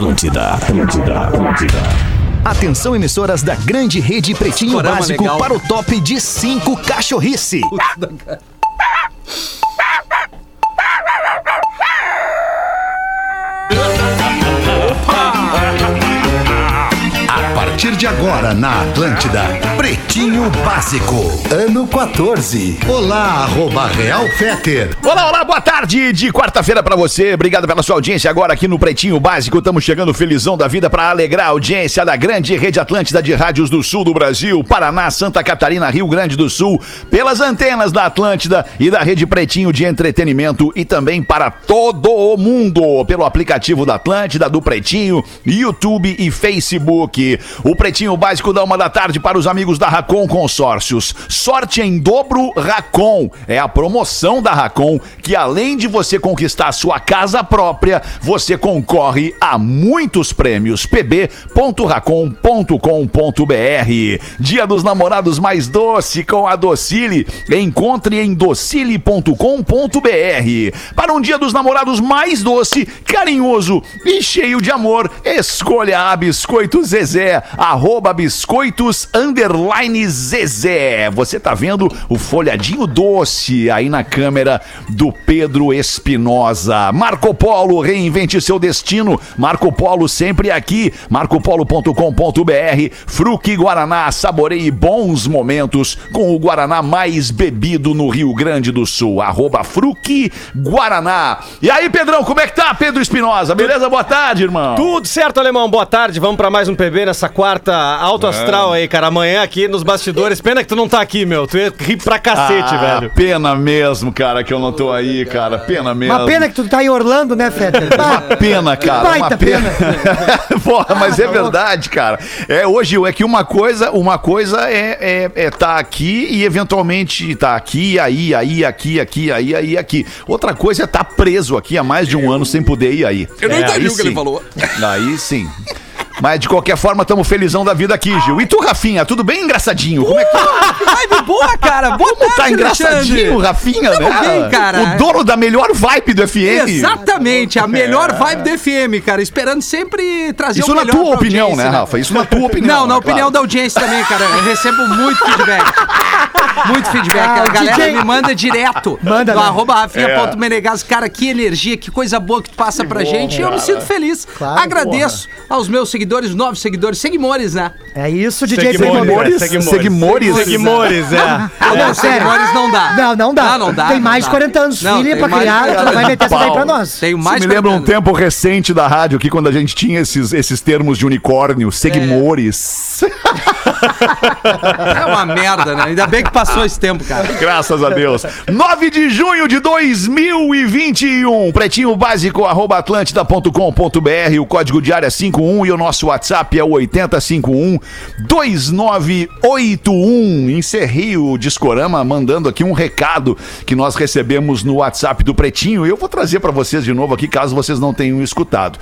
Atlântida, Atlântida, Atlântida. Atenção, emissoras da grande rede Pretinho Básico legal. para o top de 5 cachorrice. Agora na Atlântida, Pretinho Básico, ano 14. Olá, arroba Real Feter. Olá, olá, boa tarde de quarta-feira pra você. Obrigado pela sua audiência agora aqui no Pretinho Básico. Estamos chegando felizão da vida pra alegrar a audiência da grande rede Atlântida de rádios do sul do Brasil, Paraná, Santa Catarina, Rio Grande do Sul, pelas antenas da Atlântida e da rede Pretinho de entretenimento e também para todo o mundo pelo aplicativo da Atlântida, do Pretinho, YouTube e Facebook. O Pretinho Básico da uma da tarde para os amigos da Racon Consórcios. Sorte em dobro Racon. É a promoção da Racon que além de você conquistar sua casa própria, você concorre a muitos prêmios. pb.racon.com.br. Dia dos Namorados mais doce com a Docile. Encontre em docile.com.br. Para um Dia dos Namorados mais doce, carinhoso e cheio de amor, escolha a Biscoito Zezé, arroba biscoitos underline Zezé. Você tá vendo o folhadinho doce aí na câmera do Pedro Espinosa. Marco Polo, reinvente seu destino. Marco Polo sempre aqui. marcopolo.com.br. Fruque Guaraná, saboreie bons momentos com o Guaraná mais bebido no Rio Grande do Sul. Arroba Fruque Guaraná. E aí, Pedrão, como é que tá, Pedro Espinosa? Beleza? Boa tarde, irmão. Tudo certo, alemão. Boa tarde. Vamos pra mais um PB nessa quarta alto astral aí, cara. Amanhã aqui nos bastidores. Pena que tu não tá aqui, meu. Tu ia rir pra cacete, Ah, velho. Pena mesmo, cara, que eu não tô aí, cara. Pena mesmo. Uma pena que tu tá em Orlando, né, Fetter? Uma pena, cara. Baita uma pena. Porra, mas é verdade, cara. É hoje é que uma coisa, uma coisa é, é, é tá aqui e eventualmente tá aqui, aí, aí, aqui, aqui, aí, aí, aqui. Outra coisa é tá preso aqui há mais de um ano sem poder ir aí. Eu não É, entendi aí o que ele sim. falou. Aí sim. Mas de qualquer forma, estamos felizão da vida aqui, Gil. E tu, Rafinha, tudo bem engraçadinho? Como é que tá? Vibe boa, cara. Boa Como tá tarde, engraçadinho, Alexandre. Rafinha, Tamo né? bem, cara. O dono da melhor vibe do FM. Exatamente, a melhor vibe do FM, cara. Esperando sempre trazer Isso o na melhor tua pra opinião, audiência, né, Rafa? Isso na tua opinião. Não, na né? opinião Claro. da audiência também, cara. Eu recebo muito feedback. Muito feedback. Ah, a galera DJ. me manda direto. Manda, no né? arroba É. rafinha.menegas. Cara, que energia, que coisa boa que tu passa pra gente. E eu me sinto feliz. Claro, Agradeço aos meus seguidores, novos seguidores, seguimores, né? É isso, DJ Seguimores, Seguimores. é, Seguimores. Seguimores, é. Não, não, sério. seguidores não dá. Não, não dá. Não, não dá. Tem não mais de 40 anos, Não, filha tem pra mais criar, de tu 40 vai meter essa daí Pau. pra nós. Tenho Isso mais me de lembra um 40 anos. tempo recente da rádio aqui, quando a gente tinha esses, esses termos de unicórnio, seguimores. É uma merda, né? Ainda bem que passou esse tempo, cara. Graças a Deus. 9 de junho de 2021. Pretinho básico, arroba atlântida.com.br. O código diário é 51 e o nosso WhatsApp é o 8051 2981. Encerrei o Discorama mandando aqui um recado que nós recebemos no WhatsApp do Pretinho. Eu vou trazer pra vocês de novo aqui, caso vocês não tenham escutado.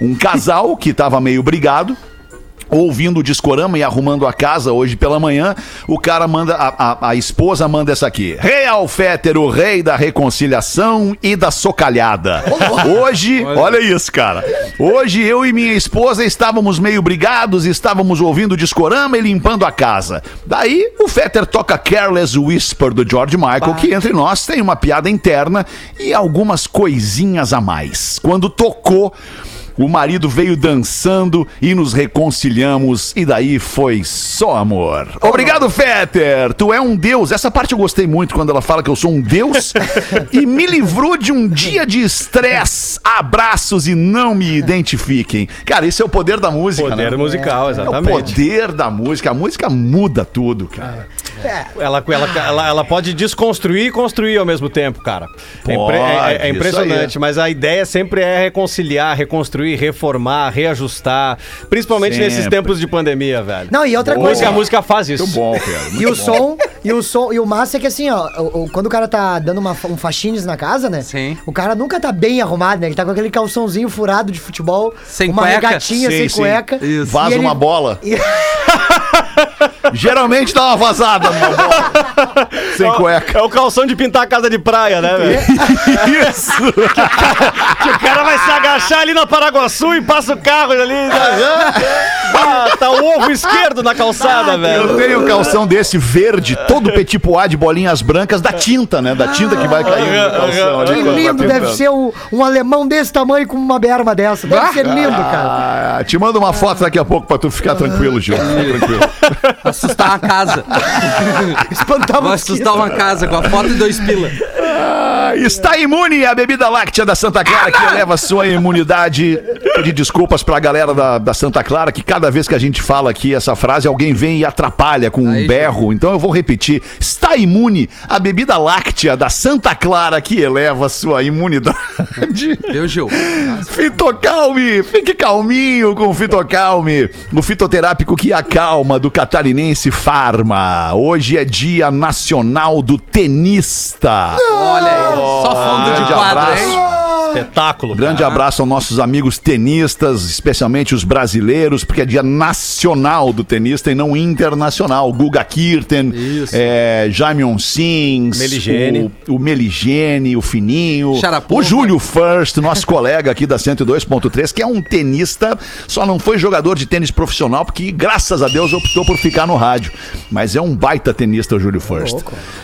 Um casal que tava meio brigado ouvindo o discorama e arrumando a casa hoje pela manhã, o cara manda, a, a- a esposa manda essa aqui. Real Féter, o rei da reconciliação e da socalhada. Hoje, olha isso, cara. Hoje eu e minha esposa estávamos meio brigados, estávamos ouvindo o discorama e limpando a casa. Daí o Féter toca Careless Whisper do George Michael, que entre nós tem uma piada interna e algumas coisinhas a mais. Quando tocou, o marido veio dançando e nos reconciliamos, e daí foi só amor. Obrigado, Fetter! Tu é um deus. Essa parte eu gostei muito quando ela fala que eu sou um deus e me livrou de um dia de estresse. Abraços e não me identifiquem. Cara, esse é o poder da música, Poder né? musical, É o exatamente. poder da música. A música muda tudo, cara. Ela, ela, ela, ela pode desconstruir e construir ao mesmo tempo, cara. É, impre- é- é- é Pode, impressionante, isso mas a ideia sempre é reconciliar, reconstruir, reformar, reajustar. Principalmente Sempre. nesses tempos de pandemia, velho. Não, e outra a coisa. a música faz isso. Muito bom, Pedro. E o som, e o som, e o massa é que assim, ó, o- o- quando o cara tá dando uma, um faxines na casa, né? Sim. O cara nunca tá bem arrumado, né? Ele tá com aquele calçãozinho furado de futebol, Sem uma cueca. regatinha Sim, sem sim. cueca. Isso. E Vaza ele- uma bola. E, Geralmente dá uma vazada bola. Sem cueca. É o calção de pintar a casa de praia, né, velho? Isso! Que o cara vai se agachar ali na Paraguaçu e passa o carro ali. Ah, tá o ovo esquerdo na calçada, Eu velho. tenho um calção desse verde, todo petit pois de bolinhas brancas da tinta, né? Da tinta que vai cair no calção ali. Que tá lindo deve ser um, um alemão desse tamanho com uma berma dessa. Deve ser lindo, cara. Ah, te mando uma foto daqui a pouco pra tu ficar tranquilo, Gil. Fica tranquilo. Assustar uma casa. Espantar Vou assustar uma casa com a foto e dois pila. Ah, está imune a bebida láctea da Santa Clara que eleva sua imunidade. Pedir desculpas pra galera da, da Santa Clara que cada vez que a gente fala aqui essa frase, alguém vem e atrapalha com um Aí, berro. Então eu vou repetir. Está imune a bebida láctea da Santa Clara que eleva sua imunidade. Viu, Gil? Fitocalme, fique calminho com o Fitocalme, o fitoterápico que acalma do catarinense Farma. Hoje é dia nacional do tenista. Olha aí. Só fundo de grande quadro, abraço. hein? Espetáculo. Grande abraço aos nossos amigos tenistas, especialmente os brasileiros, porque é dia nacional do tenista e não internacional. Guga Kirten, Isso. é, Jaime Onsins, Meligene. o, o Meligene, o Fininho, o Júlio First, nosso colega aqui da 102.3, que é um tenista, só não foi jogador de tênis profissional, porque graças a Deus optou por ficar no rádio. Mas é um baita tenista, o Júlio First.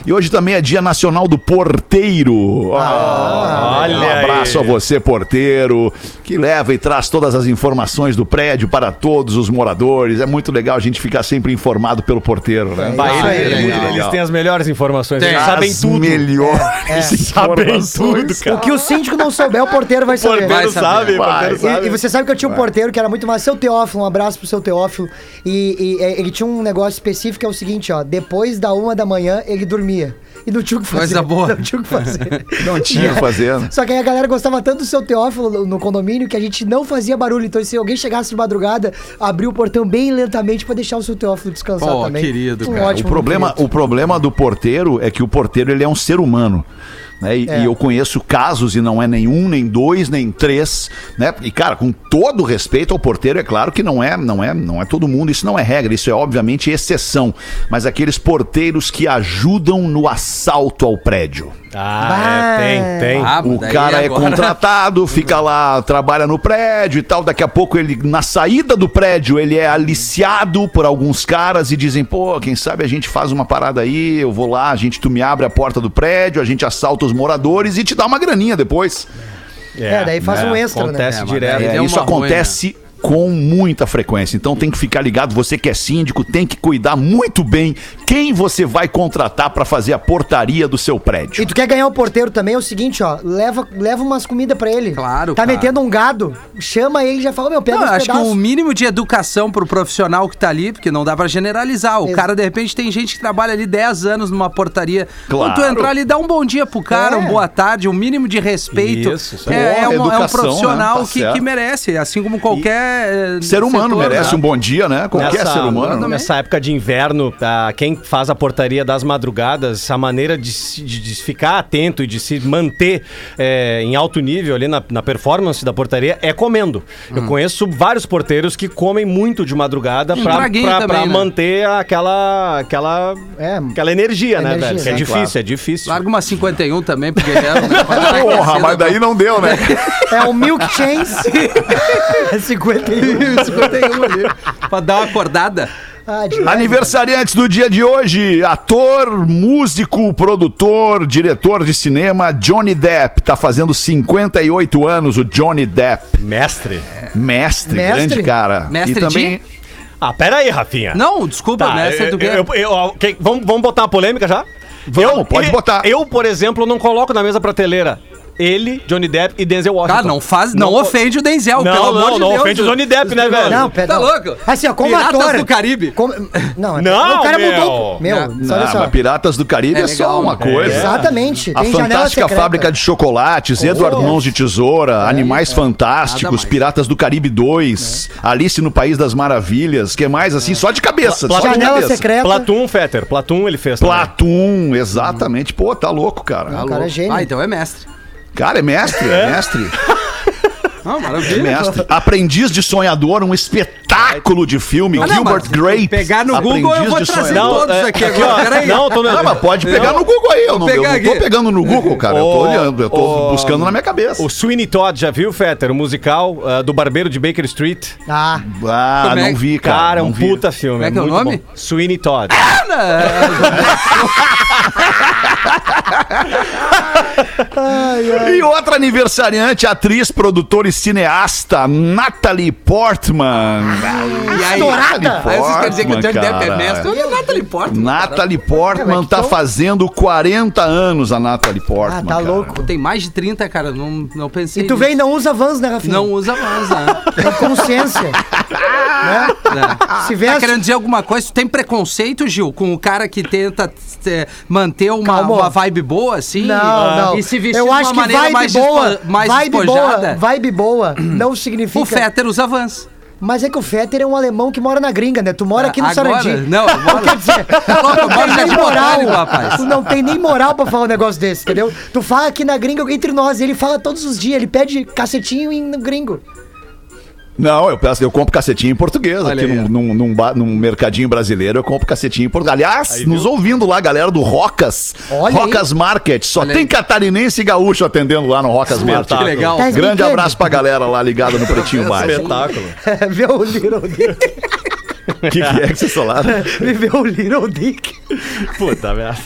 E hoje também é dia nacional do porteiro. Ah, olha um abraço aí. a você, porteiro, que leva e traz todas as informações do prédio para todos os moradores. É muito legal a gente ficar sempre informado pelo porteiro, né? Bah, ele- ele- legal. eles têm as melhores informações. Tem. Eles sabem As tudo. melhores Sabem informações. tudo, cara. O que o síndico não souber, o porteiro vai saber. Porteiro saber. sabe, Vai. porteiro E, sabe. e você sabe que eu tinha um porteiro que era muito mais. Seu Teófilo, um abraço pro seu Teófilo. E, e, é, ele tinha um negócio específico que é o seguinte, ó. Depois da uma da manhã, ele dormia. E não tinha o que fazer. Coisa boa. Não tinha o que fazer. Não tinha o que fazer. né? Só que aí a galera gostava tanto do seu Teófilo no- no condomínio que a gente não fazia barulho. Então, se alguém chegasse de madrugada, abria o portão bem lentamente pra deixar o seu Teófilo descansar Pô, também. querido, Um cara. ótimo O problema, o problema do porteiro é que o porteiro ele é um ser humano. Né? E, É. e eu conheço casos, e não é nenhum, nem dois, nem três, né? E, cara, com todo respeito ao porteiro, é claro que não é, não é, não é todo mundo, isso não é regra, isso é obviamente exceção. Mas aqueles porteiros que ajudam no assalto ao prédio. Ah, é, tem, tem. Ah, O cara é agora- contratado, fica lá, trabalha no prédio e tal. Daqui a pouco ele, na saída do prédio, ele é aliciado por alguns caras e dizem: pô, quem sabe a gente faz uma parada aí, eu vou lá, a gente, tu me abre a porta do prédio, a gente assalta os moradores e te dá uma graninha depois. É, daí faz um extra, Acontece É, direto. É, deu isso uma ruim, acontece com muita frequência. Então tem que ficar ligado. Você que é síndico tem que cuidar muito bem quem você vai contratar para fazer a portaria do seu prédio. E tu quer ganhar o porteiro também, é o seguinte, ó. Leva, leva umas comidas pra ele. Claro, Tá cara. metendo um gado, chama ele e já fala, meu, pega Não, eu uns acho que pedaços. o mínimo de educação pro profissional que tá ali, porque não dá pra generalizar. O Ex- cara, de repente, tem gente que trabalha ali 10 anos numa portaria. Claro. Quando tu entrar ali, dá um bom dia pro cara, É. um boa tarde, um mínimo de respeito. Isso, isso aí. é, é, Boa um, é um educação, profissional né? Tá que, certo. que merece, assim como qualquer. Eh, Ser humano setor, merece né? um bom dia, né? Qualquer ser humano. né? Nessa época de inverno, tá, quem faz a portaria das madrugadas, a maneira de, se- de- de ficar atento e de se manter é, em alto nível ali na, na performance da portaria é comendo. Eu Hum. conheço vários porteiros que comem muito de madrugada pra, pra- também, pra né? manter aquela, aquela, É, aquela energia, né, energia, velho? Que é né? difícil, é difícil. Larga uma 51 também né? Pra dar uma Porra, mas daí não deu, né? É o Milk Chains. é 51. 51 ali. Pra dar uma acordada. Ah. Aniversariantes do dia de hoje, ator, músico, produtor, diretor de cinema, Johnny Depp. Tá fazendo 58 anos o Johnny Depp. Mestre. Mestre, Mestre? grande cara. Mestre e também. de? Ah, pera aí, Rafinha. Não, desculpa, Tá, mestre eu- do quê? eu- eu- eu- quem- vamos, vamos botar uma polêmica já? Vamos, pode eu- botar. Eu, por exemplo, não coloco na mesma prateleira ele, Johnny Depp e Denzel Washington. Tá, não faz, não, co- ofende o Denzel, Não, pelo não, amor de não Deus. ofende o Johnny Depp, né, velho? Não, pera, Tá não. louco? Assim, ó, como Piratas ator... do Caribe. como- Não, é- Não, o cara meu. mudou... Meu, Não, olha Ah, só. mas Piratas do Caribe é, É só legal, uma né? coisa. Exatamente. A Fantástica. Fábrica de Chocolates, Edward Mãos de Tesoura, Animais Fantásticos. Piratas do Caribe 2, Alice no País das Maravilhas, que mais assim, só de cabeça, só de cabeça. secreta. Platum, Fetter. Platum ele fez também. Platum, exatamente. Pô, tá louco, cara. O cara é gênio. Ah, então é mestre. Cara, é mestre, é mestre, Não, maravilha. mestre. Aprendiz de Sonhador, um espetáculo de filme, Ah, não, Gilbert Grape. pegar no Google, eu vou Aprendiz trazer Sonhar. todos é, aqui agora. Não, tô Não, mas pode pegar Não. no Google aí. Eu não, eu pegar não tô aqui. pegando no Google, cara. Eu tô olhando, eu tô o- buscando na minha cabeça. O Sweeney Todd, já viu, Fetter? O musical ah, do Barbeiro de Baker Street. Ah, Ah, é não vi, cara. Cara, é um não vi. puta filme. Como é que é o nome? bom. Sweeney Todd. E outra aniversariante, atriz, produtora e cineasta, Natalie Portman. Estourada! aí vocês querem dizer que o Johnny Depp é mestre? Natalie Portman. Natalie Portman É, tá fazendo 40 anos, a Natalie Portman. ah tá cara. louco. Tem mais de 30, cara. Não, não pensei E tu vem e não usa Vans, né, Rafinha? Não usa mais, né? Tem consciência. né? É. Se Tá veste... querendo dizer alguma coisa? Tu tem preconceito, Gil, com o cara que tenta eh, manter uma, uma vibe boa, assim? Não, não. E se vestir Eu de acho uma que maneira vibe mais, boa, mais vibe despojada? boa, vibe boa não significa... O Fetter usa Vans. Mas é que o Fetter é um alemão que mora na gringa, né? Tu mora aqui no Agora? Sarandi. Não, eu moro- Quer dizer, Tá eu moro moral, rapaz. tu não tem nem moral pra falar um negócio desse, entendeu? Tu fala aqui na gringa entre nós, ele fala todos os dias, ele pede cacetinho em gringo. Não, eu peço, eu compro cacetinho em português Olha aqui aí, num, num, num ba- num mercadinho brasileiro. Eu compro cacetinho em português. Aliás, nos ouvindo lá, galera do Rocas. Olha aí. Rocas Market. Só Olha tem aí. catarinense e gaúcho atendendo lá no Rocas Market. Que legal. Tá Grande brincando? abraço pra galera lá ligada no Pretinho Básico. Espetáculo. Vê o Little Dick. O que, que é que? Vê o Little Dick. Puta merda.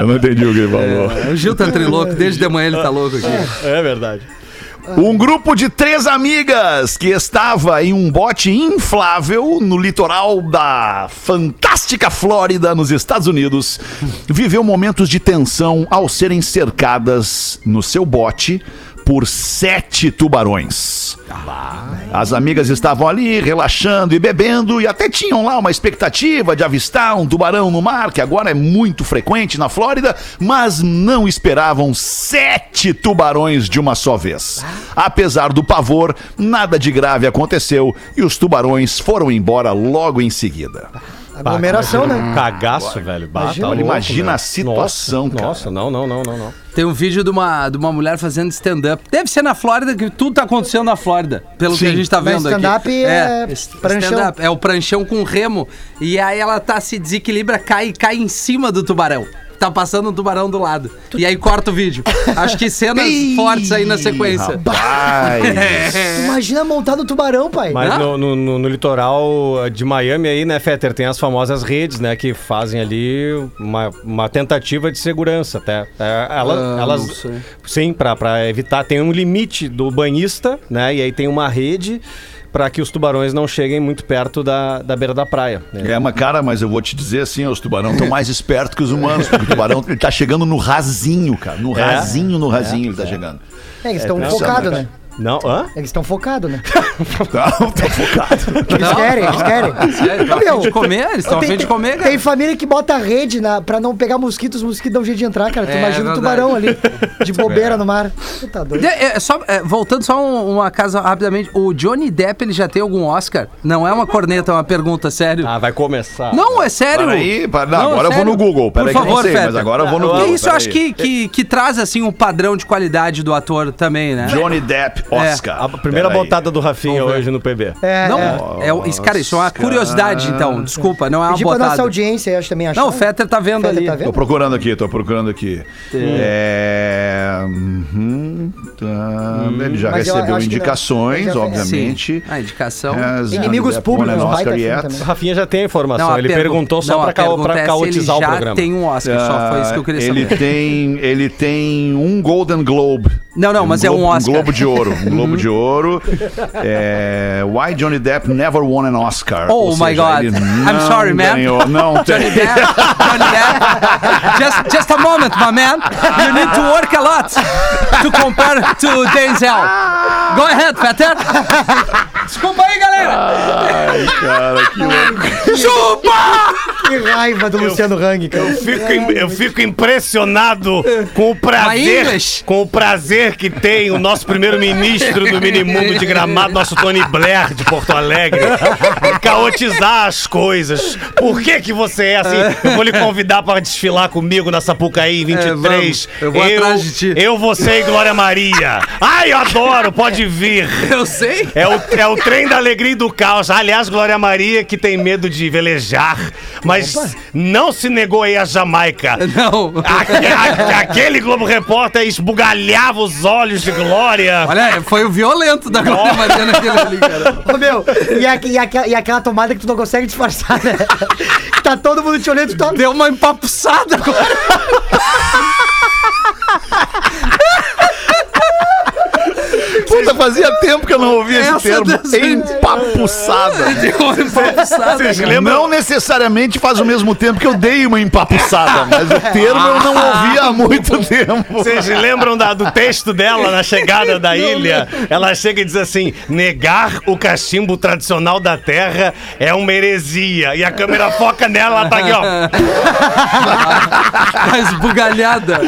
Eu não entendi o que ele falou. O Gil tá trilouco, desde de manhã ele tá louco aqui. É verdade. Um grupo de três amigas que estava em um bote inflável no litoral da fantástica Flórida, nos Estados Unidos, viveu momentos de tensão ao serem cercadas no seu bote por sete tubarões. As amigas estavam ali relaxando e bebendo e até tinham lá uma expectativa de avistar um tubarão no mar, que agora é muito frequente na Flórida, mas não esperavam sete tubarões de uma só vez. Apesar do pavor, nada de grave aconteceu e os tubarões foram embora logo em seguida. Aglomeração, né? Cagaço, velho. Bah, Imagina. tá louco, imagina velho. a situação, nossa, cara. Nossa, não, não, não, não, não. Tem um vídeo de uma, de uma mulher fazendo stand-up. Deve ser na Flórida, que tudo tá acontecendo na Flórida. Pelo que Sim. a gente tá vendo aqui. stand-up é pranchão. É o pranchão com remo. E aí ela tá se desequilibra, cai cai em cima do tubarão. Tá passando um tubarão do lado. E aí corta o vídeo. Acho que cenas fortes aí na sequência. Rapaz. Imagina montar no tubarão, pai. Mas no, no- no- no litoral de Miami aí, né, Fetter, tem as famosas redes, né, que fazem ali uma, uma tentativa de segurança até. É, ela- Ah, elas, não sei. sim, pra, pra evitar, tem um limite do banhista, né, e aí tem uma rede para que os tubarões não cheguem muito perto da, da beira da praia. né. É, mas cara, mas eu vou te dizer assim, os tubarão estão mais espertos que os humanos, porque o tubarão ele tá chegando no rasinho, cara, no É? rasinho, no rasinho ele tá chegando. É, eles estão não, focados, né? Não, hã? Eles estão focados, né? Não, tá focado. Eles querem, eles querem. Sério, estão a fim de comer? Eles estão a Tem- fim de comer, cara. Tem família que bota a rede na, pra não pegar mosquitos, os mosquitos dão jeito de entrar, cara. Tu É, imagina o verdade. tubarão ali, de bobeira no mar. Tu tá doido. É, é, só, é, voltando só um- uma casa rapidamente. O Johnny Depp, ele já tem algum Oscar? Não é uma corneta, é uma pergunta, sério. Ah, vai começar. Não, é sério. Peraí, pa- não, Não, agora eu vou no Google. Peraí Por que eu não favor, sei, mas Fetter. agora eu vou no E Google. isso eu acho que, que, que traz, assim, um padrão de qualidade do ator também, né? Johnny Depp, Oscar. A primeira Peraí. botada do Rafinha hoje no PB. É, Não, é. é, cara, isso é uma curiosidade, então. Desculpa, não é uma Pedir pra nossa botada. audiência, eu acho também. Não, o Fetter tá vendo Fetter ali. tá vendo? Tô procurando aqui, tô procurando aqui. É. uhum, tá. Ele já Mas recebeu não. indicações, Ele já- obviamente. Sim, a indicação. Has Inimigos Depp Públicos, um baita Oscar yet. Rafinha já tem a informação, a ele pergun- perguntou só não, pra, a ca pergunta pra é caotizar o ele já programa. tem um Oscar, só foi isso que eu queria ele saber. tem, ele tem um Golden Globe. Não, não, mas é um Globo- Oscar. Um Globo de Ouro. Um Globo de Ouro. É, Why Johnny Depp never won an Oscar. Oh my seja, God. I'm sorry, man. ganhou. Não Johnny. Depp, Johnny Depp. Just, just a moment, my man. You need to work a lot to compare to Denzel. Go ahead, Fetter. Desculpa aí, galera. Ai, cara, que louco. Chupa! Que raiva do Luciano Hang, cara. Eu fico, im- eu fico impressionado com o prazer, com o prazer que tem o nosso primeiro-ministro do minimundo de Gramado, nosso Tony Blair de Porto Alegre, caotizar as coisas. Por que que você é assim? Eu vou lhe convidar para desfilar comigo na Sapucaí em 23. vamos. Eu vou atrás de ti. Eu, você e Glória Maria. Ai, eu adoro, pode vir. Eu sei. É o, é o trem da alegria e do caos. Aliás, Glória Maria, que tem medo de velejar, mas não se negou aí a Jamaica. Não. Aque- a- aquele Globo Repórter esbugalhava os olhos de Glória. Olha, foi o violento da Glória Maria naquele ali, cara. Ô, meu, e, a- e aquela, e aquela tomada que tu não consegue disfarçar, né? tá todo mundo te olhando, tu tá... Deu uma empapuçada agora. Puta, fazia tempo que eu não ouvia esse termo. Empapuçada. Empapuçada. Vocês cara. lembram? Não necessariamente faz o mesmo tempo que eu dei uma empapuçada, mas o termo eu não ouvia há muito tempo. Vocês lembram da- do texto dela na chegada da ilha? Ela chega e diz assim: negar o cachimbo tradicional da terra é uma heresia. E a câmera foca nela, ela tá aqui, ó. Tá esbugalhada.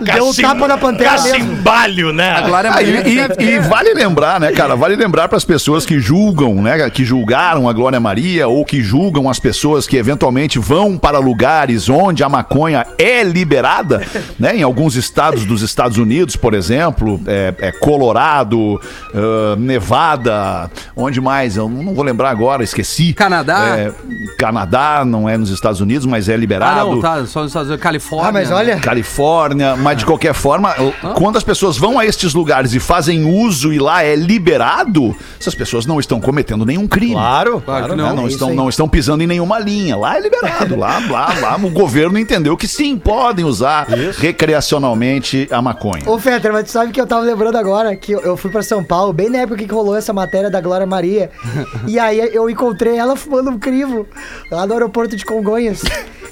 Deu um tapa na pantera mesmo. Cachimbalho, né? A Glória Ah, e, e- e vale lembrar, né, cara? Vale lembrar para as pessoas que julgam, né? Que julgaram a Glória Maria ou que julgam as pessoas que eventualmente vão para lugares onde a maconha é liberada, né? Em alguns estados dos Estados Unidos, por exemplo, é, é Colorado, ah, Nevada, onde mais? Eu não vou lembrar agora, esqueci. Canadá? É, Canadá não é nos Estados Unidos, mas é Ah, liberado. não, tá. Só nos Estados Unidos. Califórnia. Ah, mas olha... Califórnia, mas de qualquer forma, quando as pessoas vão a estes lugares e fazem uso e lá é liberado, essas pessoas não estão cometendo nenhum crime. Claro, Claro que Né? não. Não, é isso estão, não estão pisando em nenhuma linha. Lá é liberado. lá, lá, lá, o governo entendeu que sim, podem usar recreacionalmente a maconha. Ô, Fetter, mas tu sabe que eu tava lembrando agora que eu, eu fui pra São Paulo, bem na época que rolou essa matéria da Glória Maria. e aí eu encontrei ela fumando um crivo lá no aeroporto de Congonhas.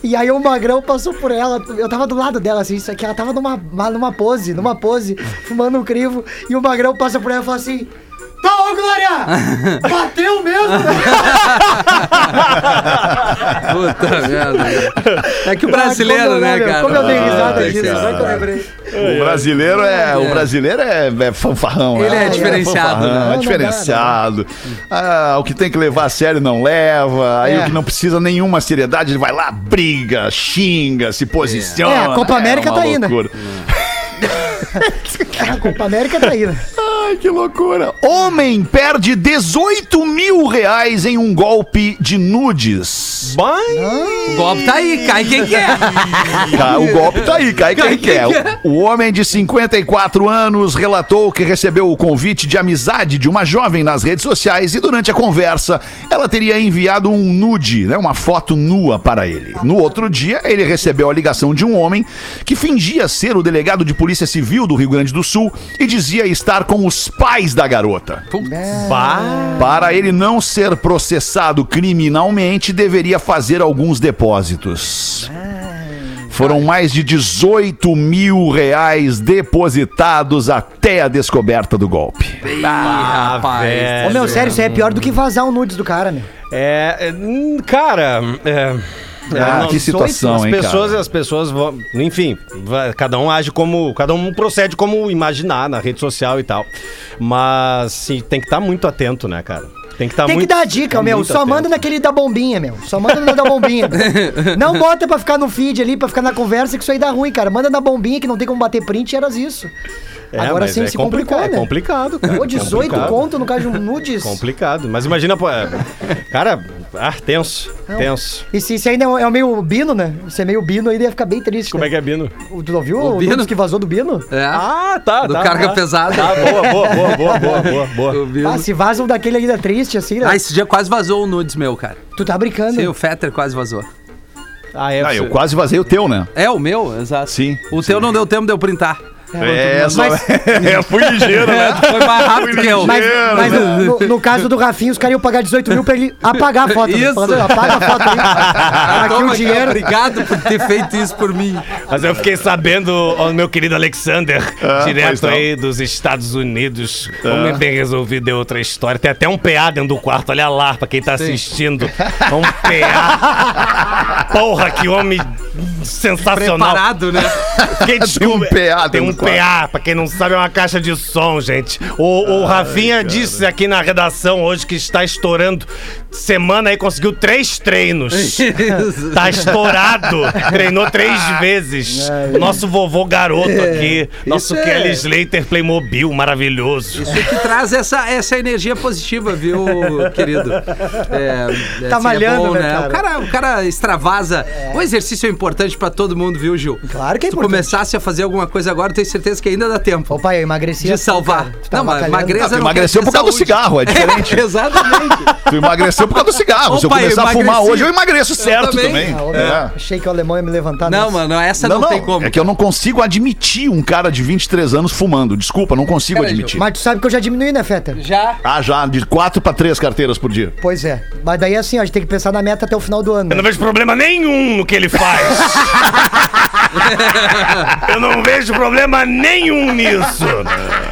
E aí o Magrão passou por ela, eu tava do lado dela, assim, isso aqui, ela tava numa, numa pose, numa pose, fumando um crivo, e o Magrão passa por ela e fala assim. Tá, ô Glória! Bateu mesmo! Puta merda. É que o brasileiro, Como eu- né, cara? Como eu dei risada Ai, disso, agora que eu lembrei. O brasileiro é, o brasileiro é, é fanfarrão. Ele é né? diferenciado, né? É diferenciado. Ah, o que tem que levar a sério não leva. Aí É. o que não precisa nenhuma seriedade, ele vai lá, briga, xinga, se posiciona. É, a Copa América uma tá aí, né? A Copa América tá aí, né? Ai, que loucura. Homem perde 18 mil reais em um golpe de nudes. O golpe tá aí, cai quem quer. Tá, o golpe tá aí, cai quem Cai quem quer. quer. O homem de 54 anos relatou que recebeu o convite de amizade de uma jovem nas redes sociais e durante a conversa ela teria enviado um nude, né, uma foto nua para ele. No outro dia, ele recebeu a ligação de um homem que fingia ser o delegado de Polícia Civil do Rio Grande do Sul e dizia estar com os pais da garota. Para ele não ser processado criminalmente, deveria fazer alguns depósitos. Foram mais de 18 mil reais depositados até a descoberta do golpe. Ih, rapaz. Ô, meu, sério, isso aí é pior do que vazar um nudes do cara, meu. É, é, hum, cara, é. Ah, não- que situação, as hein, pessoas, cara? As pessoas vão. Enfim, vai- cada um age como. Cada um procede como imaginar na rede social e tal. Mas sim, tem que estar muito atento, né, cara? Tem que estar Tem muito. que dar a dica, tá meu. Só atento. manda naquele da bombinha, meu. Só manda no da bombinha. não bota pra ficar no feed ali, pra ficar na conversa, que isso aí dá ruim, cara. Manda na bombinha que não tem como bater print, eras isso. É, Agora sim é se complicou, É né? complicado, cara. Pô, 18 complicado. conto no caso de um nudes. Complicado. Mas imagina, pô. é, Cara, ah, tenso. Tenso. E se, se ainda é o meio Bino, né? Se é meio Bino, aí ia ficar bem triste. Como né? é que é, Bino? O- Tu não viu O o, Bino? nudes que vazou do Bino? É. Ah, tá. Do tá, carga tá. pesada. Tá, boa, boa, boa, boa, boa, boa. Ah, se vaza um daquele ainda triste, assim, né? Ah, esse dia quase vazou o nudes meu, cara. Tu tá brincando. Sim, o Fetter quase vazou. Ah, é. Ah, eu quase vazei o teu, né? É o meu, exato. Sim, O teu não deu tempo de eu printar. É, só... Mas- é, fui ligeiro, né? Foi mais rápido que eu. Mas, mas no, no- no caso do Rafinha, os caras iam pagar 18 mil pra ele apagar a foto. Isso. Falando, Apaga a foto aí. Aqui Toma o dinheiro. Obrigado por ter feito isso por mim. Mas eu fiquei sabendo, ó, meu querido Alexander, Ah, direto aí dos Estados Unidos. Como é bem resolvido é outra história. Tem até um PA dentro do quarto, olha lá, pra quem tá assistindo. Um PA. Porra, que homem sensacional. Preparado, né? Fiquei Tem um PA Tem dentro um. PA, pra quem não sabe, é uma caixa de som, gente. O, o Rafinha disse aqui na redação hoje que está estourando. Semana aí conseguiu três treinos. Tá estourado. Treinou três vezes. Nosso vovô garoto aqui. Nosso Isso é- Kelly Slater Playmobil maravilhoso. Isso que traz essa, essa energia positiva, viu, querido? É, Tá assim, malhando, né, O, cara? cara, o cara extravasa. O exercício é importante pra todo mundo, viu, Gil? Claro que é Se tu importante. começasse a fazer alguma coisa agora, eu tenho certeza que ainda dá tempo. Ô, pai, eu emagreci. De assim, salvar. tá Não, mas magreza não emagreceu por causa do dizer cigarro, é diferente. É, exatamente. Tu emagreceu por causa do cigarro. Ô, Se eu pai, eu começar a fumar hoje, eu emagreço certo também. também. Ah, É. Achei que o alemão ia me levantar. Não, nessa. mano, essa não, Não, tem não, como. é que eu não consigo admitir um cara de 23 anos fumando. Desculpa, não consigo Peraí, admitir. Mas tu sabe que eu já diminui, né, Feta? Já. Ah, já, de 4 para 3 carteiras por dia. Pois é. Mas daí assim, ó, a gente tem que pensar na meta até o final do ano. Eu não né? vejo problema nenhum no que ele faz. Eu não vejo problema nenhum nisso.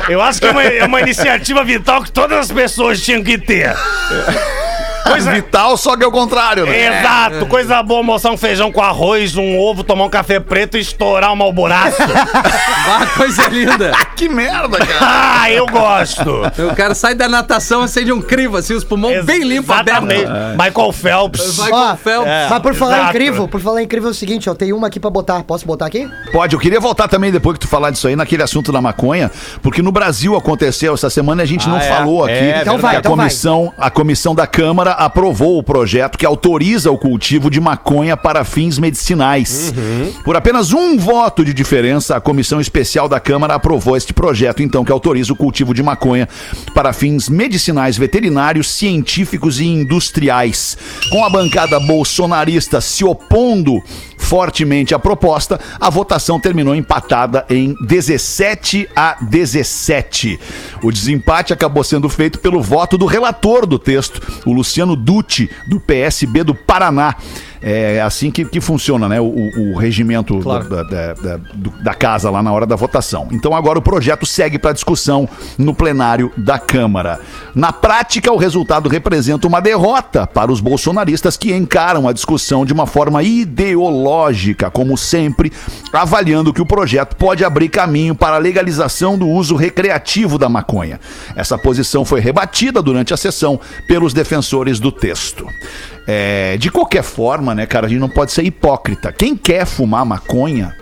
Eu acho que é uma, é uma iniciativa vital que todas as pessoas tinham que ter. Coisa, Vital, só que é o contrário, né? Exato, coisa boa almoçar um feijão com arroz, um ovo, tomar um café preto e estourar um malboraço. Ah, coisa linda. Que merda, cara. ah, eu gosto. O cara sai da natação, acende um crivo, assim, os pulmões bem limpos, abertos. Michael Phelps. Vai com o Phelps. é. Mas por falar Exato. incrível, por falar incrível é o seguinte, ó, tem uma aqui pra botar. Posso botar aqui? Pode, eu queria voltar também depois que tu falar disso aí, naquele assunto da maconha, porque no Brasil aconteceu essa semana e a gente não Ah, é? falou aqui. É, Então vai, a então vai. comissão, a comissão da Câmara aprovou o projeto que autoriza o cultivo de maconha para fins medicinais. Uhum. Por apenas um voto de diferença, a comissão especial da Câmara aprovou este projeto, então, que autoriza o cultivo de maconha para fins medicinais, veterinários, científicos e industriais. Com a bancada bolsonarista se opondo fortemente à proposta, a votação terminou empatada em 17 a 17. O desempate acabou sendo feito pelo voto do relator do texto, o Luciano Dutti, do PSB do Paraná. É assim que, que funciona, né? O, o- regimento Claro. da, da- da- da casa lá na hora da votação. Então agora o projeto segue para discussão no plenário da Câmara. Na prática, o resultado representa uma derrota para os bolsonaristas que encaram a discussão de uma forma ideológica, como sempre, avaliando que o projeto pode abrir caminho para a legalização do uso recreativo da maconha. Essa posição foi rebatida durante a sessão pelos defensores do texto. É, de qualquer forma, né, cara, a gente não pode ser hipócrita. Quem quer fumar maconha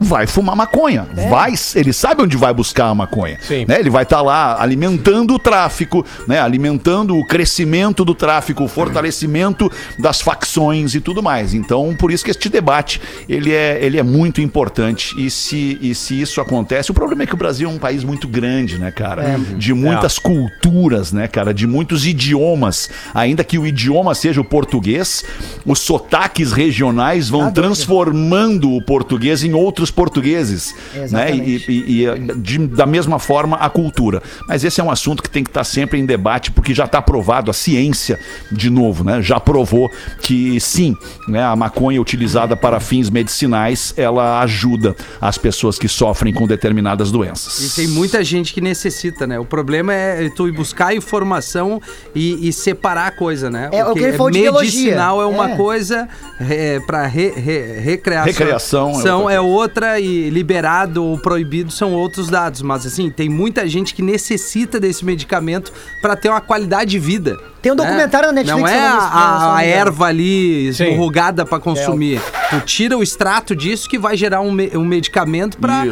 vai fumar maconha. Vai, ele sabe onde vai buscar a maconha. Sim. Né? Ele vai estar lá alimentando o tráfico, né? alimentando o crescimento do tráfico, o fortalecimento das facções e tudo mais. Então, por isso que este debate ele é, ele é muito importante. E se, e se isso acontece, o problema é que o Brasil é um país muito grande, né, cara? De muitas culturas, né, cara? De muitos idiomas. Ainda que o idioma seja o português, os sotaques regionais vão transformando o português em outros portugueses, né? Exatamente. E, e- e, de- da mesma forma a cultura. Mas esse é um assunto que tem que estar sempre em debate, porque já está provado, a ciência, de novo, né? Já provou que sim, né? A maconha utilizada para fins medicinais, ela ajuda as pessoas que sofrem com determinadas doenças. E tem muita gente que necessita, né? O problema é tu ir buscar informação e, e separar a coisa, né? É, o que ele falou de medicinal biologia. é uma É. coisa, é, para re, re- recreação, Recreação é outra é outra e liberado ou proibido são outros dados. Mas assim, tem muita gente que necessita desse medicamento para ter uma qualidade de vida. Tem um né? documentário na Netflix Não é a, né, a, a erva ali esmurrugada para consumir. Tu tira o extrato disso que vai gerar um, me- um medicamento para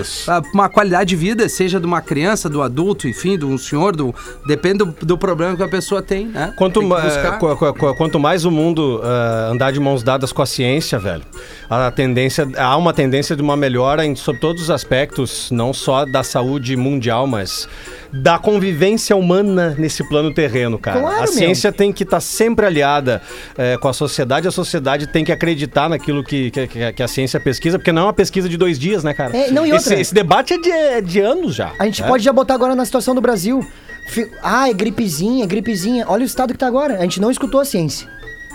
uma qualidade de vida, seja de uma criança, do adulto, enfim, de um senhor, do, depende do, do problema que a pessoa tem, né? Quanto, Tem qu- quanto mais o mundo ah, andar de mãos dadas com a ciência, velho, a tendência, há uma tendência de uma melhora em, sobre todos os aspectos, não só da saúde mundial, mas da convivência humana nesse plano terreno, cara. Claro, a meu. ciência tem que estar sempre aliada é, com a sociedade, a sociedade tem que acreditar naquilo que, que, que- a ciência pesquisa, porque não é uma pesquisa de dois dias, né, cara? É, não, e esse, outra- esse debate é de, é de anos já. A gente né? pode já botar agora na situação do Brasil. Ah, é gripezinha, é gripezinha. Olha o estado que tá agora. A gente não escutou a ciência.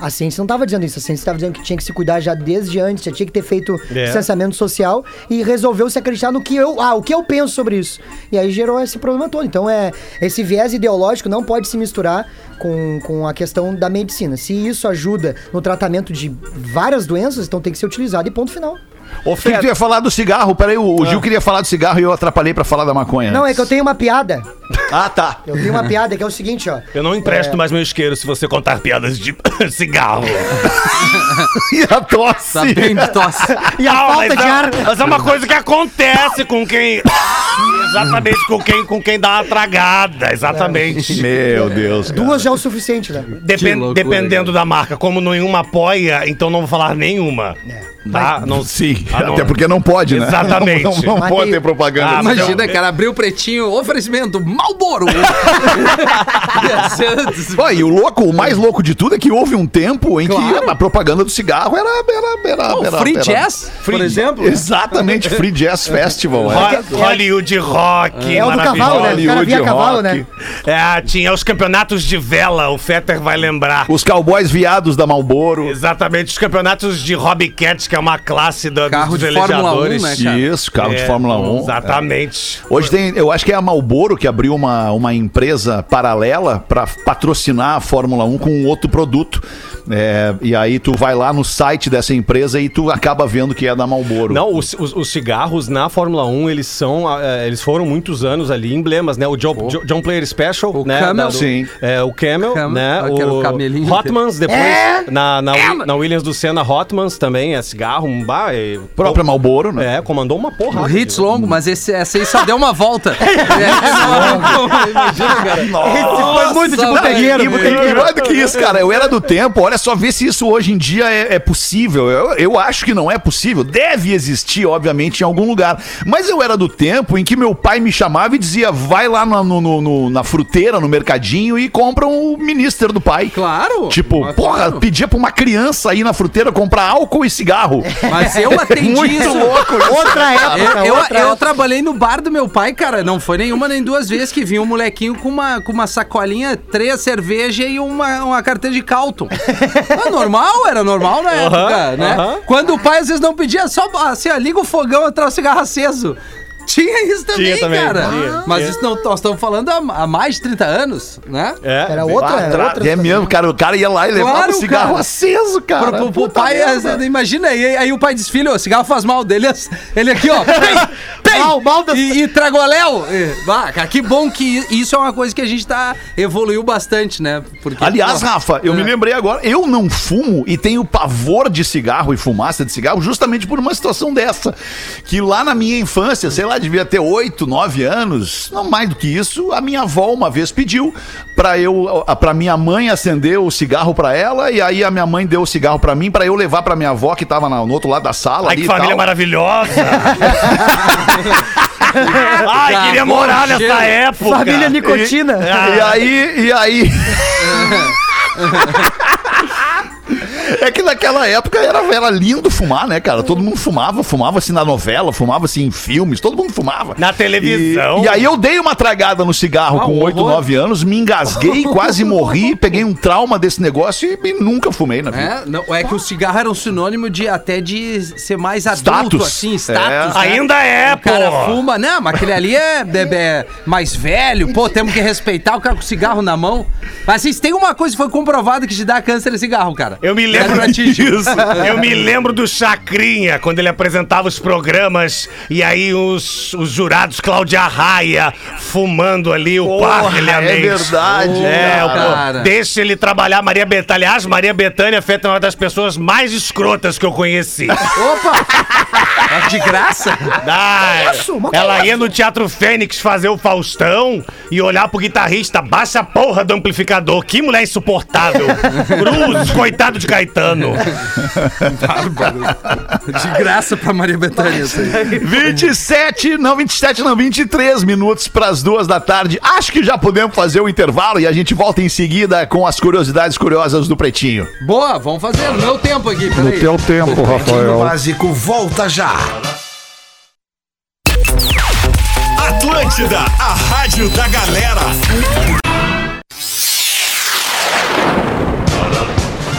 A ciência não estava dizendo isso. A ciência estava dizendo que tinha que se cuidar já desde antes, já tinha que ter feito É. distanciamento social e resolveu se acreditar no que eu, ah, o que eu penso sobre isso. E aí gerou esse problema todo. Então é esse viés ideológico não pode se misturar com, com a questão da medicina. Se isso ajuda no tratamento de várias doenças, então tem que ser utilizado e ponto final. Ô, O que, tu ia falar do cigarro? Peraí, o, o Gil queria falar do cigarro e eu atrapalhei pra falar da maconha. Não, é que eu tenho uma piada. Ah, tá. Eu tenho uma piada que é o seguinte, ó. eu não empresto mais meu isqueiro se você contar piadas de cigarro. E a tosse? Tá bem de tosse. E a falta de ar. Mas é uma coisa que acontece com quem. Exatamente, com quem, com quem dá uma tragada. Exatamente. Meu Deus. cara. Duas já é o suficiente, né? Depen- loucura, dependendo da marca, como nenhuma apoia, então não vou falar nenhuma. Tá? Não, Sim, Ah, não- até porque não pode, né? Exatamente. Não, não, não Mas pode ter propaganda. Ah, mas Imagina, cara, abriu o pretinho, oferecimento, Malboro. Pô, e o louco, o mais louco de tudo é que houve um tempo em Claro. que a propaganda do cigarro era. era, era, Pô, era- Free era- Jazz, por exemplo. Exatamente, Free Jazz Festival. É. Ho- Hollywood Rock. É o do cavalo, né? O cara via cavalo, né? É, tinha os campeonatos de vela, o Fetter vai lembrar. Os cowboys viados da Malboro. Exatamente, os campeonatos de Hobbycats, que é uma classe da, Carro dos de Fórmula 1, velejadores. né, cara? Isso, carro de É, Fórmula 1. Exatamente. Hoje tem, eu acho que é a Malboro que abriu uma, uma empresa paralela para patrocinar a Fórmula 1 com outro produto. É, e aí tu vai lá no site dessa empresa e tu acaba vendo que é da Malboro. Não, os, os- os cigarros na Fórmula 1, eles são, eh, eles foram muitos anos ali emblemas, né? O John, Jo- John Player Special, O né? Camel. Da- Sim. É, o Camel, Camel, né? ah, o camelinho Hotmans, depois, É? na, na, na Williams do Senna, Hotmans também, é cigarro, um bar. É, Própria Malboro, né? É, comandou uma porra. O hits longo, mas esse, essa aí só deu uma volta. É, Imagina, cara. Esse foi muito de Nossa, botegueiro, E, e pior do que isso, cara, eu era do tempo, olha só, ver se isso hoje em dia é, é possível. Eu, eu acho que não é possível. Deve existir, obviamente, em algum lugar. Mas eu era do tempo em que meu pai me chamava e dizia: vai lá na, no- no- no- na fruteira, no mercadinho e compra um minister do pai. Claro. Tipo, Mas porra, claro. pedia pra uma criança ir na fruteira comprar álcool e cigarro. Mas eu atendi Muito isso. louco isso. Outra Eu, época, eu, outra eu época. trabalhei no bar do meu pai, cara. Não foi nenhuma nem duas vezes que vinha um molequinho com uma, com uma sacolinha, três cerveja e uma, uma carteira de Calton. Era normal, era normal na época, né? Quando o pai às vezes não pedia, só assim, ó, liga o fogão e traz o cigarro aceso. Tinha isso também, Tinha também, cara. tinha, Mas tinha. isso não, nós estamos falando há, há mais de 30 anos, né? É. Era outra, Ah, era tra- outra é mesmo, cara. O cara ia lá e levava Claro, o cigarro cara. aceso, cara. Pro, pro- pai, merda. é, imagina, aí, aí o pai diz, filho, o cigarro faz mal dele, ele aqui, ó, pei, pei, Mal, mal das- e, e tragoléu. E, ah, cara, que bom que isso é uma coisa que a gente tá, evoluiu bastante, né? Porque, Aliás, pô, Rafa, eu é. me lembrei agora, eu não fumo e tenho pavor de cigarro e fumaça de cigarro justamente por uma situação dessa. Que lá na minha infância, sei lá, devia ter 8, 9 anos, não mais do que isso, a minha avó uma vez pediu pra eu, pra minha mãe acender o cigarro pra ela e aí a minha mãe deu o cigarro pra mim pra eu levar pra minha avó que tava na- no outro lado da sala Ai, ali que e família tal. maravilhosa! Ai, queria morar Bom nessa cheiro. época! Família Nicotina. Ah. E aí, e aí. É que naquela época era, era lindo fumar, né, cara? Todo mundo fumava, fumava-se na novela, fumava-se em filmes, todo mundo fumava. Na televisão. E, e aí eu dei uma tragada no cigarro Ah, com um 8, horror. 9 anos, me engasguei, quase morri, peguei um trauma desse negócio e, e nunca fumei na vida. É, não, é que o cigarro era um sinônimo de até de ser mais adulto, Status. assim, status. É. né? Ainda é, O cara pô. fuma, não, mas aquele ali é, é- é mais velho, pô, temos que respeitar o cara com cigarro na mão. Mas vocês têm uma coisa que foi comprovada que te dá câncer de cigarro, cara. Eu me É lembro disso. Eu me lembro do Chacrinha, quando ele apresentava os programas e aí os, os jurados Cláudia Raia fumando ali o Porra, é verdade. É, cara. deixa ele trabalhar Maria Bethânia. Aliás, Maria Bethânia é uma das pessoas mais escrotas que eu conheci. Opa! De graça? Ah, ela ia no Teatro Fênix fazer o Faustão e olhar pro guitarrista, baixa a porra do amplificador. Que mulher insuportável. Cruz, coitado de Caetano. Caetano. De graça pra Maria Bethânia. isso aí. 27, não 27, não, 23 minutos para as duas da tarde. Acho que já podemos fazer o intervalo e a gente volta em seguida com as curiosidades curiosas do Pretinho. Boa, vamos fazer. No meu tempo aqui, peraí. tempo, Pretinho Básico volta já. Atlântida, a rádio da galera.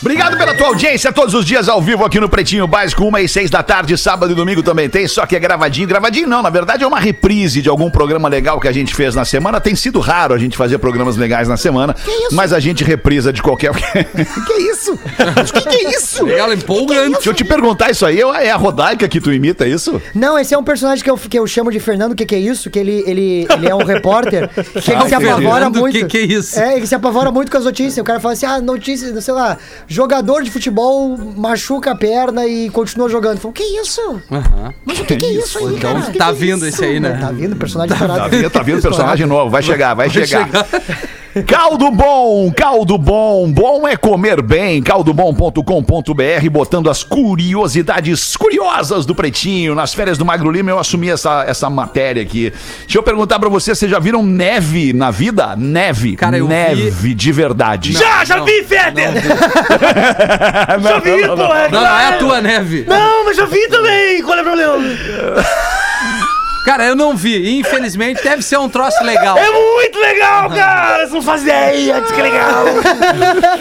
Obrigado pela tua audiência, todos os dias ao vivo aqui no Pretinho Básico, 1 e 6 da tarde, sábado e domingo também tem, só que é gravadinho. Gravadinho não, na verdade é uma reprise de algum programa legal que a gente fez na semana. Tem sido raro a gente fazer programas legais na semana, mas a gente reprisa de qualquer... que isso? Mas que que é isso? Legal, empolgante. Deixa eu te perguntar isso aí, é a Rodaica que tu imita é isso? Não, esse é um personagem que eu, que eu chamo de Fernando, o que, que é isso? Que ele, ele, ele é um repórter que, que Ah, se apavora Fernando, muito. que que é isso? É, ele se apavora muito com as notícias. O cara fala assim: ah, notícia, sei lá, jogador de futebol machuca a perna e continua jogando. Fala, que isso? Aham. Mas o que, que é isso aí, Então cara? Tá que é vindo isso? esse aí, né? Tá vindo, personagem Tá estourado. vindo, tá vindo personagem novo, vai chegar, vai, chegar. chegar. Caldo Bom, caldo bom, bom é comer bem. Caldobom.com.br, botando as curiosidades curiosas do Pretinho. Nas férias do Magro Lima eu assumi essa, essa matéria aqui. Deixa eu perguntar pra vocês, vocês já viram neve na vida? Neve, Cara, eu neve de verdade. Já, já vi, Feder! Já vi, pô, é Não, não é a tua neve. Não, mas já vi também! Qual é o problema? Cara, eu não vi. Infelizmente, deve ser um troço legal. É muito legal, cara! Você não faz ideia de que é legal!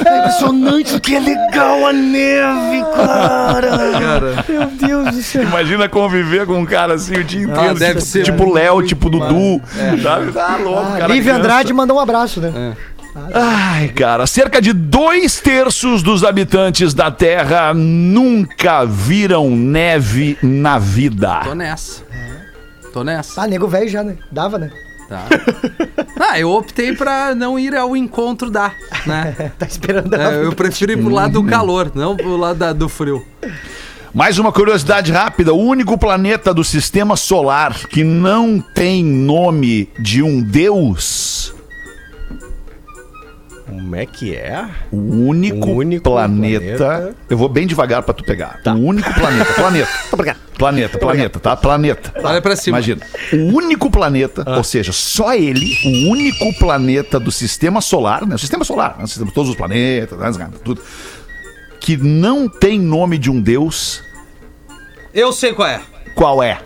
É impressionante o que é legal a neve, cara! Cara, Meu Deus do céu. Imagina conviver com um cara assim o dia inteiro. Ah, deve tipo, ser tipo Léo, muito tipo Dudu. Sabe? Tá louco, Ah, cara. Lívia criança. Andrade mandou um abraço, né? Ai, cara, cerca de dois terços dos habitantes da Terra nunca viram neve na vida. tô nessa. Tô nessa. Ah, nego velho já, né? Dava, né? Tá. Ah, eu optei pra não ir ao encontro da, né? Tá esperando É, ela. eu prefiro ir pro lado do calor, não pro lado da- do frio. Mais uma curiosidade rápida: o único planeta do sistema solar que não tem nome de um deus. Como é que é? O único, O único planeta, planeta. Eu vou bem devagar pra tu pegar. O único planeta. Planeta. planeta, planeta, tá? Planeta. Olha pra cima. Imagina. O único planeta, ou seja, só ele, o único planeta do sistema solar, né? O sistema solar, né? O sistema, todos os planetas, né? tudo. Que não tem nome de um deus, Eu sei qual é. qual é?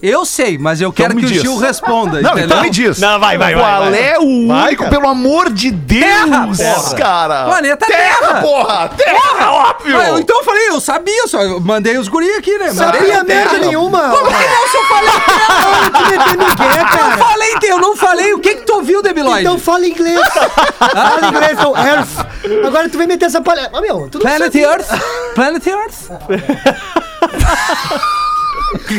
Eu sei, mas eu quero me que o diz. Gil responda, Não, entendeu? então me diz. Não, vai, vai, vai, Qual vai. é o Vai, único, cara. pelo amor de Deus, Terra, cara? Planeta Terra, Terra. porra! Terra, óbvio! Ah, eu- então eu falei, eu sabia, só eu mandei os guri aqui, né? Mandei Sabia merda nenhuma! Como que não, se eu falei terra? Tu metendo o quê, Eu cara? falei, eu não falei. O que que tu ouviu, Debiloid? Então fala inglês. fala inglês, então, Earth. Agora tu vem meter essa palha. Ô, meu, tu não Planet sabia. Earth? Planet Earth?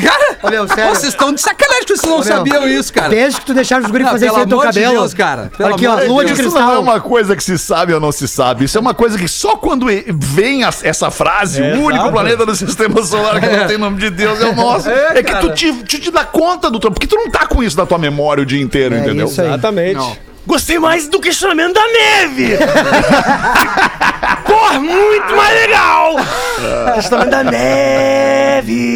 Cara, Ô, meu, sério. vocês estão de sacanagem que vocês não Ô, meu, sabiam isso, cara. Desde que tu deixaram os guris Ah, fazer isso aí no teu cabelo. Deus, cara. Pelo Aqui, ó, amor de lua de Deus. Isso não é cristal. uma coisa que se sabe ou não se sabe. Isso é uma coisa que só quando vem as- essa frase, o único exato. planeta do sistema solar que não tem nome de Deus é o nosso. É, É, que tu te, tu te dá conta do teu. Porque tu não tá com isso na tua memória o dia inteiro, É entendeu? isso aí. Exatamente. Não. Gostei mais do questionamento da neve! Porra, muito mais legal! questionamento da neve!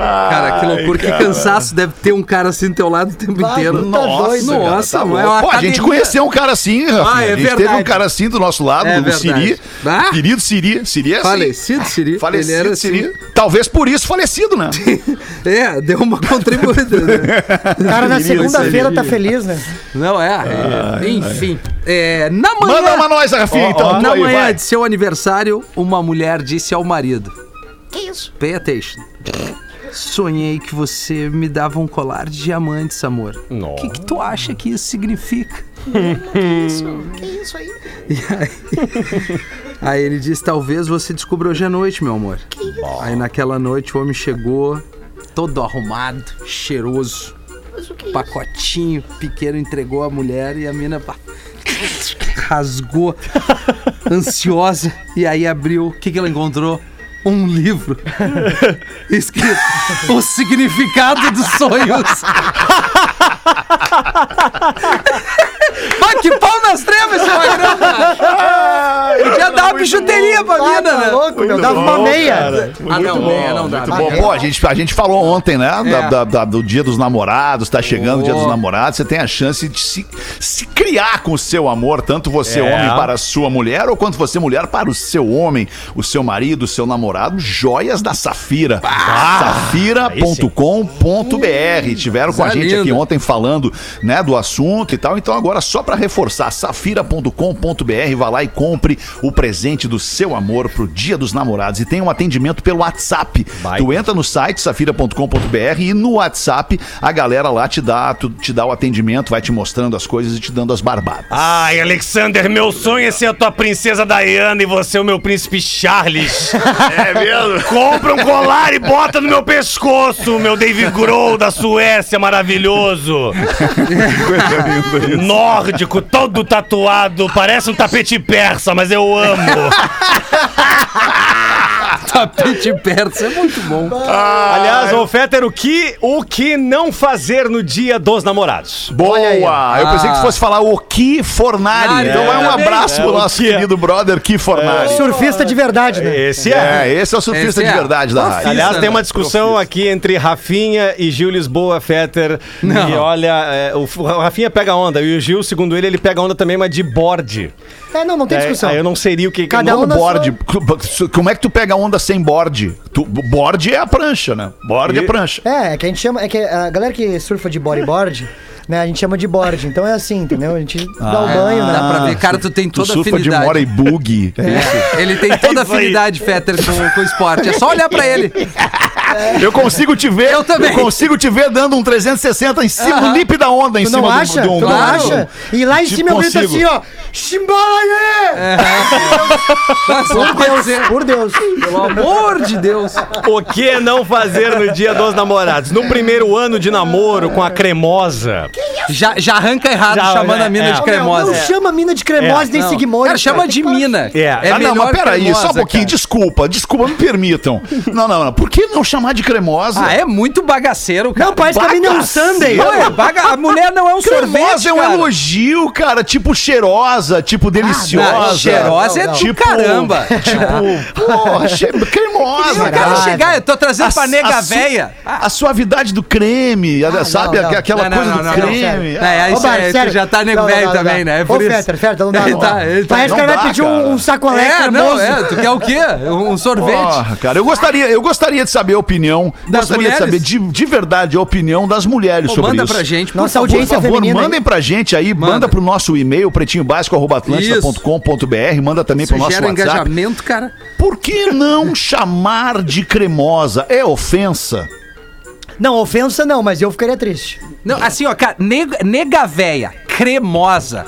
Cara, que loucura, que cansaço deve ter um cara assim do teu lado o tempo inteiro. tá Nossa, doido, cara, nossa, tá não é Pô, a gente conheceu um cara assim, Rafinha. Ah, é a gente teve verdade. um cara assim do nosso lado, É o verdade. Siri. Ah? Querido Siri. Siri é assim. Falecido, Siri. Falecido Ele era Siri. assim. Talvez por isso falecido, né? É, deu uma contribuída. né? O cara na segunda-feira tá feliz, né? Não é? é. Enfim. É, na manhã. Manda uma nós, Rafinha, Ó, então. Tu Na aí, manhã vai. de seu aniversário, uma mulher disse ao marido: Que isso? Pay attention. Sonhei que você me dava um colar de diamantes, amor. O que, que tu acha que isso significa? Que isso aí? E aí, aí ele disse: Talvez você descubra hoje à noite, meu amor. Aí naquela noite o homem chegou, todo arrumado, cheiroso. Pacotinho pequeno entregou a mulher e a mina rasgou, ansiosa. E aí abriu. O que, que ela encontrou? Um livro escrito O Significado dos Sonhos. Mas que pau nas trevas esse magrão, cara. Podia dar uma bijuteria pra Ah, mina, tá né? louco, meu. Dava uma meia. Ah, não, meia não dá. Muito bom. Pô, a gente, a gente falou ontem, né? da- É. da- da- do dia dos namorados, tá chegando o dia Oh. dos namorados. Você tem a chance de se, se criar com o seu amor, tanto você É. homem para a sua mulher, ou quanto você mulher para o seu homem, o seu marido, o seu namorado. Joias da Safira. Safira.com.br. Tiveram com a Coisa gente aqui ontem falando, né, do assunto e tal. Então agora só para reforçar, safira.com.br, vá lá e compre o presente do seu amor pro Dia dos Namorados e tem um atendimento pelo WhatsApp. Tu entra no site safira.com.br e no WhatsApp a galera lá te dá, tu- te dá o atendimento, vai te mostrando as coisas e te dando as barbadas. Ai, Alexander, meu sonho é ser a tua princesa Diana e você o meu príncipe Charles. É mesmo? Compra um colar e bota no meu pescoço, meu David Grohl da Suécia maravilhoso. Nórdico, todo tatuado, parece um tapete persa, mas eu amo. Tapete persa é muito bom. Aliás, ô Fetter, o que, o que não fazer no dia dos namorados? Boa! Eu pensei que tu Ah. fosse falar o Ki Fornari. Ah, então é um é. abraço É, pro nosso é. querido brother Ki Fornari. Surfista de verdade, né? Esse é. É, esse é o surfista Esse de é. verdade da rádio. Aliás, tem uma né? discussão aqui entre Rafinha e Gil Lisboa Fetter. Não. E olha, é, o, o Rafinha pega onda. E o Gil, segundo ele, ele pega onda também, mas de board. É, não, não tem É, discussão. aí eu não seria o que. Cada um board. Como é que tu pega onda sem board? Tu, board é a prancha, né? Board é E- prancha. É, é que a gente chama. É que a galera que surfa de bodyboard, né? A gente chama de board. Então é assim, entendeu? A gente dá o banho, né? Dá pra ver, cara, tu tem Tu toda a surfa de afinidade. mora e bug. É isso. Ele tem toda a isso aí. afinidade, Fetter, com, com o esporte. É só olhar pra ele. Eu consigo te ver. Eu também. consigo te ver dando um 360 em cima, Aham. o lip da onda em Tu cima não do- acha? do, Tu não acha? E lá em Tipo, cima eu grito assim, ó. Chimbalaê! Por Deus. Por Deus. Pelo amor de Deus. O que não fazer no dia dos namorados? No primeiro ano de namoro com a cremosa. Já, já arranca errado Já, chamando é, a mina é. de cremosa. Não chama mina de cremosa É, nem Não. Sigmund. Cara, chama de mina. É. ah, não, melhor mas peraí, cremosa, só um pouquinho, cara. desculpa, desculpa, me permitam. Não, não, não. Por que não chamar de cremosa? Ah, é muito bagaceiro, cara. Não, parece que a mina é um sundae. Não, é baga... A mulher não é um sorvete, Cremosa é um cara. elogio, cara. Tipo cheirosa, tipo deliciosa. não, cheirosa é não, do tipo, caramba. Tipo, porra, che- cremosa, Eu quero cara. chegar, eu tô trazendo pra A- nega a su- véia. A suavidade do creme, a- sabe? não, não. Aquela Não, não, coisa não, do não, não, creme. Ah, É, aí sério. tu já tá nego velho também, não. né? É Ô, por isso. Fetter, Fetter, não dá, não. tá- tá- Parece que ele vai pedir um, sacolé É, cremoso. não, é. Tu quer o quê? Um sorvete. Porra, cara, eu gostaria, eu gostaria de saber a opinião. Das gostaria mulheres? de saber de, de verdade a opinião das mulheres Pô, sobre manda isso. pra gente, por Nossa favor. Por audiência favor, feminina. mandem pra gente aí, manda, Manda. pro nosso e-mail, pretinhobásico.com.br, manda também pro Isso nosso gera WhatsApp. engajamento, cara. Por que não chamar de cremosa? É ofensa? Não, ofensa não, mas eu ficaria triste. Não, assim, ó, cara, nega, nega véia, cremosa,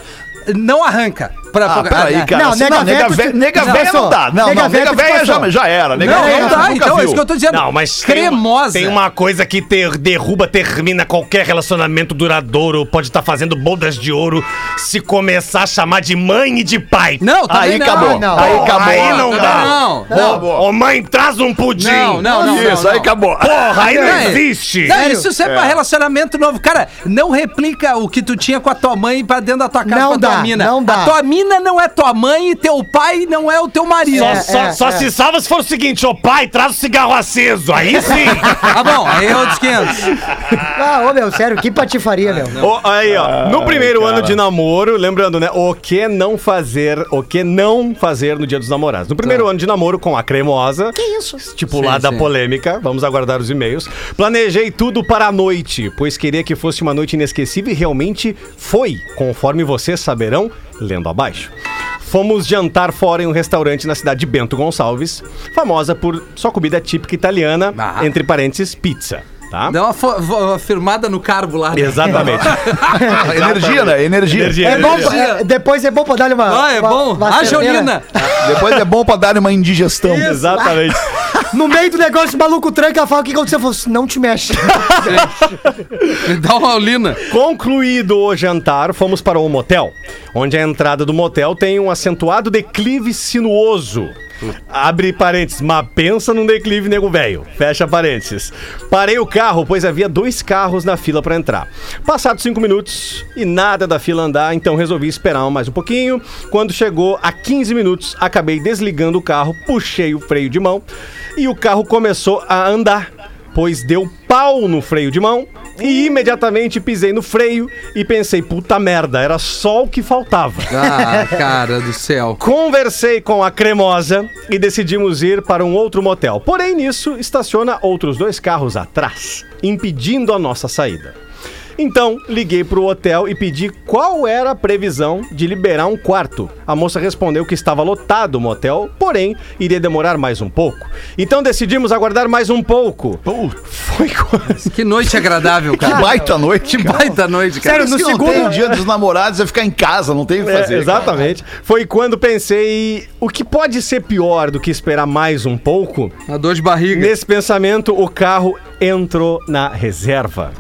não arranca. Pra, Ah, pra- peraí, ah, cara. Não, Assim, nega Não, nega nega não, não dá. Não, Nega não, nega véia já, já era. Nega Não, não dá, então é viu. isso que eu tô dizendo. Não, mas cremosa. Tem uma, tem uma coisa que ter, derruba, termina qualquer relacionamento duradouro. Pode estar fazendo bodas de ouro se começar a chamar de mãe e de pai. Não, Aí não. acabou. não. Aí acabou. aí não dá. não. Ô, ô, mãe, traz um pudim. Não, não, não. Isso, não, aí não. acabou. Porra, aí não É. existe. Não, isso é pra relacionamento novo. Cara, não replica o que tu tinha com a tua mãe pra dentro da tua casa Não com a tua dá, mina. não dá. A tua mina não é tua mãe e teu pai não é o teu marido. Só, É, só, é, só é. se salva se for o seguinte, ô pai, traz o cigarro aceso. Aí sim. Tá bom, aí é outros 500. Ah, ô meu, sério, que patifaria, meu. Ô, aí, ó. No primeiro ano de namoro, lembrando, né? O que não fazer, o que não fazer no dia dos namorados. No primeiro ano de namoro com a cremosa. Que isso? Estipulada sim. polêmica. Vamos aguardar os e-mails. Planejei tudo para a noite, pois queria que fosse uma noite inesquecível e realmente foi, conforme vocês saberão, lendo abaixo. Fomos jantar fora em um restaurante na cidade de Bento Gonçalves, famosa por sua comida típica italiana, Ah. entre parênteses, pizza. Tá? Dá uma vo- firmada no carbo lá. né? Exatamente. Energia, né? Energia. Energia. É bom, é- depois é bom pra dar-lhe uma. Ah, é uma- bom. uma A cerveja. Jolina. Depois é bom pra dar uma indigestão. Exatamente. No meio do negócio, o maluco tranca, ela fala o que aconteceu. Eu falo, não te mexe. Me dá uma olina. Concluído o jantar, fomos para um motel, onde a entrada do motel tem um acentuado declive sinuoso. Abre parênteses, mas pensa num declive nego velho. Fecha parênteses. Parei o carro, pois havia dois carros na fila para entrar. Passados cinco minutos e nada da fila andar, então resolvi esperar mais um pouquinho. Quando chegou a 15 minutos, acabei desligando o carro, puxei o freio de mão e o carro começou a andar, pois deu pau no freio de mão e imediatamente pisei no freio e pensei, puta merda, era só o que faltava. Ah, cara do céu. Conversei com a cremosa e decidimos ir para um outro motel. Porém, nisso, estaciona outros dois carros atrás, impedindo a nossa saída. Então, liguei pro hotel e pedi qual era a previsão de liberar um quarto. A moça respondeu que estava lotado o motel, porém, iria demorar mais um pouco. Então decidimos aguardar mais um pouco. Foi quase. Que noite agradável, Que cara. baita noite, Que cara. baita noite, cara. Sério, no que segundo- não tem dia dos namorados é ficar em casa, não tem o que É, fazer. exatamente. Foi quando pensei, o que pode ser pior do que esperar mais um pouco? Uma dor de barriga. Nesse pensamento, o carro entrou na reserva.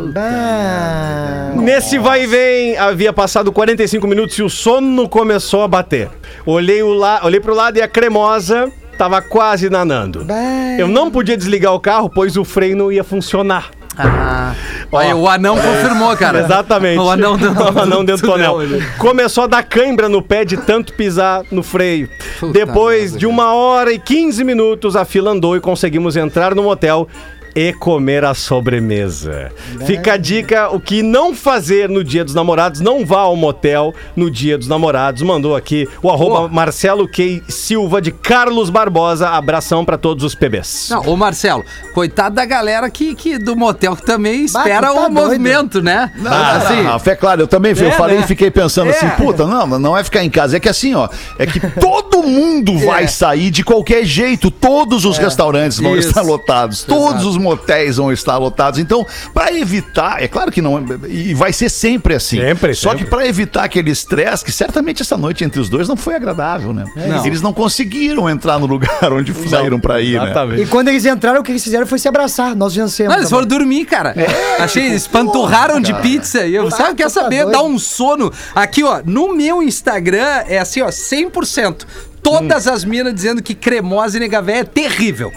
Nesse vai e vem, havia passado 45 minutos e o sono começou a bater. Olhei, o la... Olhei pro lado e a cremosa tava quase nanando. bah. Eu não podia desligar o carro, pois o freio não ia funcionar. Ah. Olha, o anão confirmou, cara. Exatamente. O anão dentro o anão dentro do tonel. ele. Começou a dar cãibra no pé de tanto pisar no freio. Puta Depois de uma hora e 15 minutos, a fila andou e conseguimos entrar no motel e comer a sobremesa. Fica a dica, o que não fazer no dia dos namorados, não vá ao motel no dia dos namorados. Mandou aqui o arroba. Marcelo K. Silva de Carlos Barbosa. Abração pra todos os PBs. Não, ô Marcelo, coitado da galera que, que do motel que também espera tá o doido. movimento, né? Não, assim, assim, Rafa, é claro, eu também eu É, falei né? e fiquei pensando É. assim, puta, não, não é ficar em casa, é que assim, ó, é que todo mundo vai sair de qualquer jeito, todos os restaurantes vão Isso. estar lotados, todos os motéis vão estar lotados. Então, pra evitar, é claro que não, e vai ser sempre assim. Sempre, Só sempre. que pra evitar aquele estresse, que certamente essa noite entre os dois não foi agradável, né? Não. Eles não conseguiram entrar no lugar onde saíram pra ir, né? Exatamente. E quando eles entraram, o que eles fizeram foi se abraçar. Nós vencemos. Não, eles foram dormir, cara. Achei, eles panturraram de pizza. E eu, sabe, quer tu tá saber? Dá um sono. Aqui, ó, no meu Instagram é assim, ó, 100%. Todas as minas dizendo que cremosa e nega véia é terrível.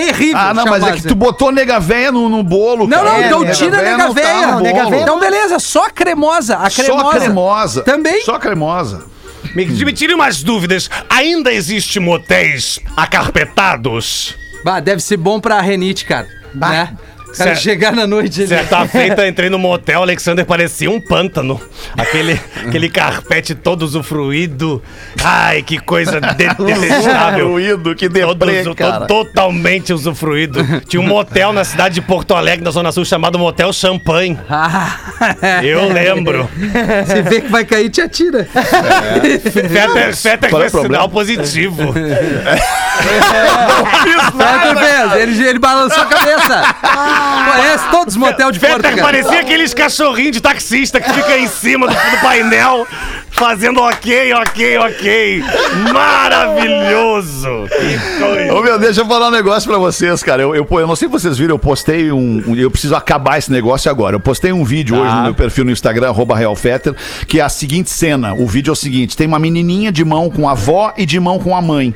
Terrível. Ah, não, mas é que tu botou nega véia no, no bolo, Não, cara. não, É, então tira a nega não tá véia. no Nega véia Então, beleza, só cremosa. A cremosa. Só cremosa. Também. Só cremosa. Me, me tire umas dúvidas. Ainda existe motéis acarpetados? Bah, deve ser bom pra renite, cara. Né? Cara Cê- chegar na noite ali. Certa feita, entrei no motel, Alexander parecia um pântano. Aquele, aquele carpete todo usufruído. Ai, que coisa de- detestável. Usufruído, que Todo deprê, usu- cara. to- totalmente usufruído. Tinha um motel na cidade de Porto Alegre, na Zona Sul, chamado Motel Champanhe. Ah, Eu lembro. Você vê que vai cair, te atira. Feta, feta Qual é com o problema? sinal positivo. Fetter fez, ele, ele balançou a cabeça. Conhece todos os motel de Porto, cara. parecia aqueles cachorrinhos de taxista que fica em cima do, do painel, fazendo ok, ok, ok. Maravilhoso! Que coisa. Ô meu, deixa eu falar um negócio pra vocês, cara. Eu, eu, eu não sei se vocês viram, eu postei um, um- Eu preciso acabar esse negócio agora. Eu postei um vídeo hoje no meu perfil no Instagram, arroba realfetter, que é a seguinte cena. O vídeo é o seguinte: tem uma menininha de mão com a avó e de mão com a mãe.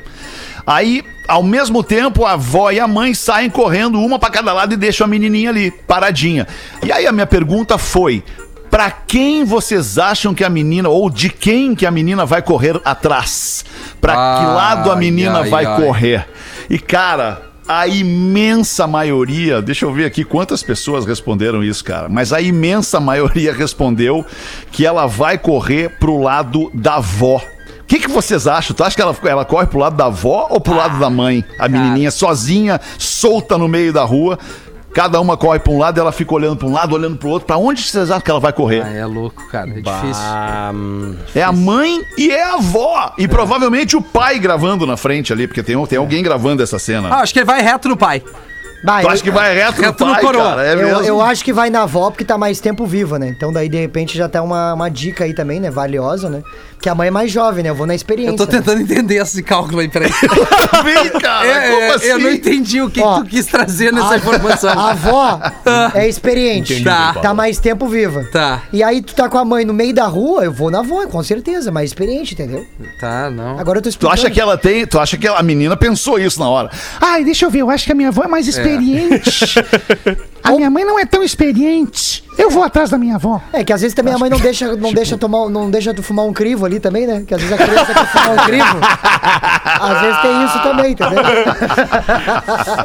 Aí, ao mesmo tempo, a avó e a mãe saem correndo, uma pra cada lado, e deixam a menininha ali, paradinha. E aí a minha pergunta foi. Pra quem vocês acham que a menina, ou de quem que a menina vai correr atrás? Pra que lado a menina ai, vai ai. correr? E cara, a imensa maioria, deixa eu ver aqui quantas pessoas responderam isso, cara, mas a imensa maioria respondeu que ela vai correr pro lado da avó. O que, que vocês acham? Tu acha que ela, ela corre pro lado da avó ou pro lado da mãe? A menininha sozinha, solta no meio da rua. Cada uma corre pra um lado, ela fica olhando pra um lado, olhando pro outro. Pra onde vocês acham que ela vai correr? Ah, é louco, cara. É difícil. Hum, É a mãe e é a avó. E provavelmente o pai gravando na frente ali, porque tem, tem alguém gravando essa cena. Ah, acho que ele vai reto no pai. Bah, Tu eu- acha que vai reto no Reto no pai, coroa. cara? É eu, mesmo? eu acho que vai na avó porque tá mais tempo viva, né? Então daí, de repente, já tá uma, uma dica aí também, né? Valiosa, né? Porque a mãe é mais jovem, né? Eu vou na experiência. Eu tô tentando entender esse cálculo aí, peraí. Vem, cara, É, como é, assim? Eu não entendi o que, Ó, que tu quis trazer nessa informação. A avó é experiente. Entendi, Tá. Tá mais tempo viva. Tá. E aí tu tá com a mãe no meio da rua, eu vou na avó, com certeza, mais experiente, entendeu? Tá, não. Agora eu tô Tu explicando. acha que ela tem. Tu acha que a menina pensou isso na hora? Ai, deixa eu ver, eu acho que a minha avó é mais experiente. ingredients. A minha mãe não é tão experiente. Eu vou atrás da minha avó. É que às vezes também a mãe não deixa, não deixa tomar, não deixa tu fumar um crivo ali também, né? Que às vezes a criança quer fumar um crivo. Às vezes tem isso também, entendeu?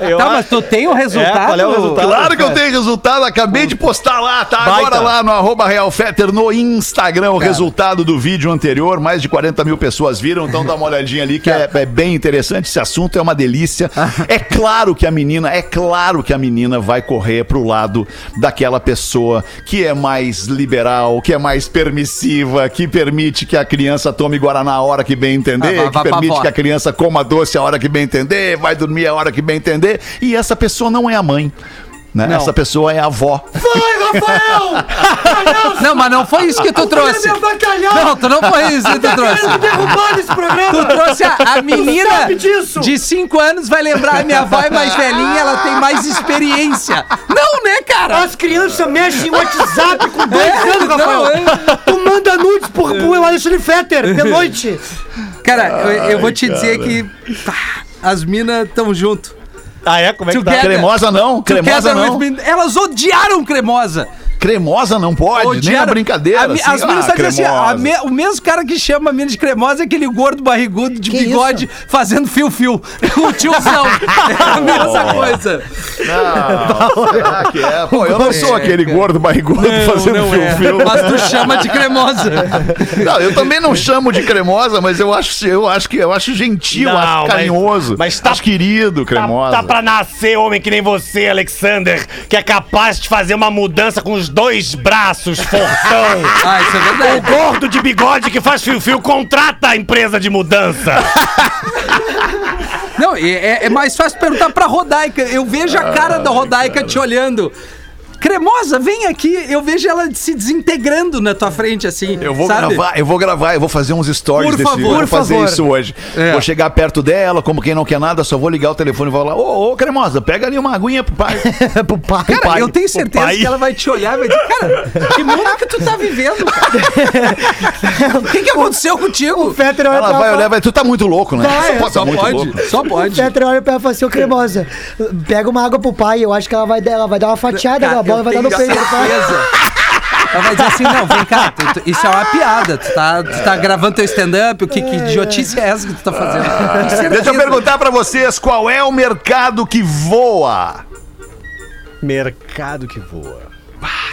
Eu Tá, acho- mas tu tem o resultado? qual é o resultado? Claro que eu tenho resultado, acabei de postar lá, tá? Baita. Agora lá no arroba RealFetter no Instagram, o resultado do vídeo anterior. Mais de 40 mil pessoas viram, então dá uma olhadinha ali que é, é bem interessante. Esse assunto é uma delícia. É claro que a menina, é claro que a menina vai correr pro lado daquela pessoa que é mais liberal, que é mais permissiva, que permite que a criança tome Guaraná a hora que bem entender, Ah, vai- que permite que a criança coma doce a hora que bem entender, vai dormir a hora que bem entender. E essa pessoa não é a mãe. Né? Não. Essa pessoa é a avó. Não, mas não foi isso que tu trouxe. bacalhau! Não, tu não foi isso que tu trouxe. derrubar esse programa! Tu trouxe a, a menina de 5 anos, vai lembrar, minha avó é mais velhinha, ela tem mais experiência. Não, né, cara? As crianças mexem no WhatsApp com dois É, anos, não, Rafael. é. Tu manda nudes pro, pro Alexandre Fetter de noite. Cara, eu, eu vou te dizer que pá, as minas estão junto. Ah, é? Como é que tá? Cremosa não, cremosa Together não. Elas odiaram cremosa. Cremosa não pode, nem a Odiaram. brincadeira. A mi- assim, as meninas ah, sabem assim, a me- o mesmo cara que chama a mina de cremosa é aquele gordo barrigudo de Que bigode fazendo fio-fio. O tiozão. É a mesma coisa. Não, será que é? Pô, eu não sou aquele gordo barrigudo fazendo não é. fio-fio. Mas tu chama de cremosa. Não, eu também não chamo de cremosa, mas eu acho, eu acho que eu acho gentil, Não, acho mas- carinhoso. mas tá- acho querido, cremosa. Tá, tá pra nascer homem que nem você, Alexander, que é capaz de fazer uma mudança com os dois braços, fortão. Ah, isso é O verdade. gordo de bigode que faz fio-fio contrata a empresa de mudança. Não, é, é mais fácil perguntar pra Rodaica. Eu vejo a cara da Rodaica te olhando. Cremosa, vem aqui. Eu vejo ela se desintegrando na tua frente, assim. Eu vou sabe? gravar, eu vou gravar, eu vou fazer uns stories Por desse favor, eu vou por fazer favor. isso hoje. É. Vou chegar perto dela, como quem não quer nada, só vou ligar o telefone e vou lá, ô, ô, cremosa, pega ali uma aguinha pro pai. pro pai. Cara, pai, eu tenho o certeza que ela vai te olhar e vai dizer, cara, que mundo que tu tá vivendo, cara? O que, que aconteceu contigo? O Fetter olha Ela pra vai ela olhar vai, tu tá muito louco, né? Vai, tá Só muito pode, louco. só O pode. Fetter olha pra ela e fala assim, ô cremosa, pega uma água pro pai, eu acho que ela vai, dar- ela vai dar uma fatiada Cara, bola vai dar no peito certeza. Ela vai dizer assim, não, vem cá, tu- tu- isso é uma piada. Tu tá, tu tá gravando teu stand-up, o que, que idiotice é essa que tu tá fazendo? Certeza. Deixa eu perguntar pra vocês, qual é o mercado que voa? Mercado que voa.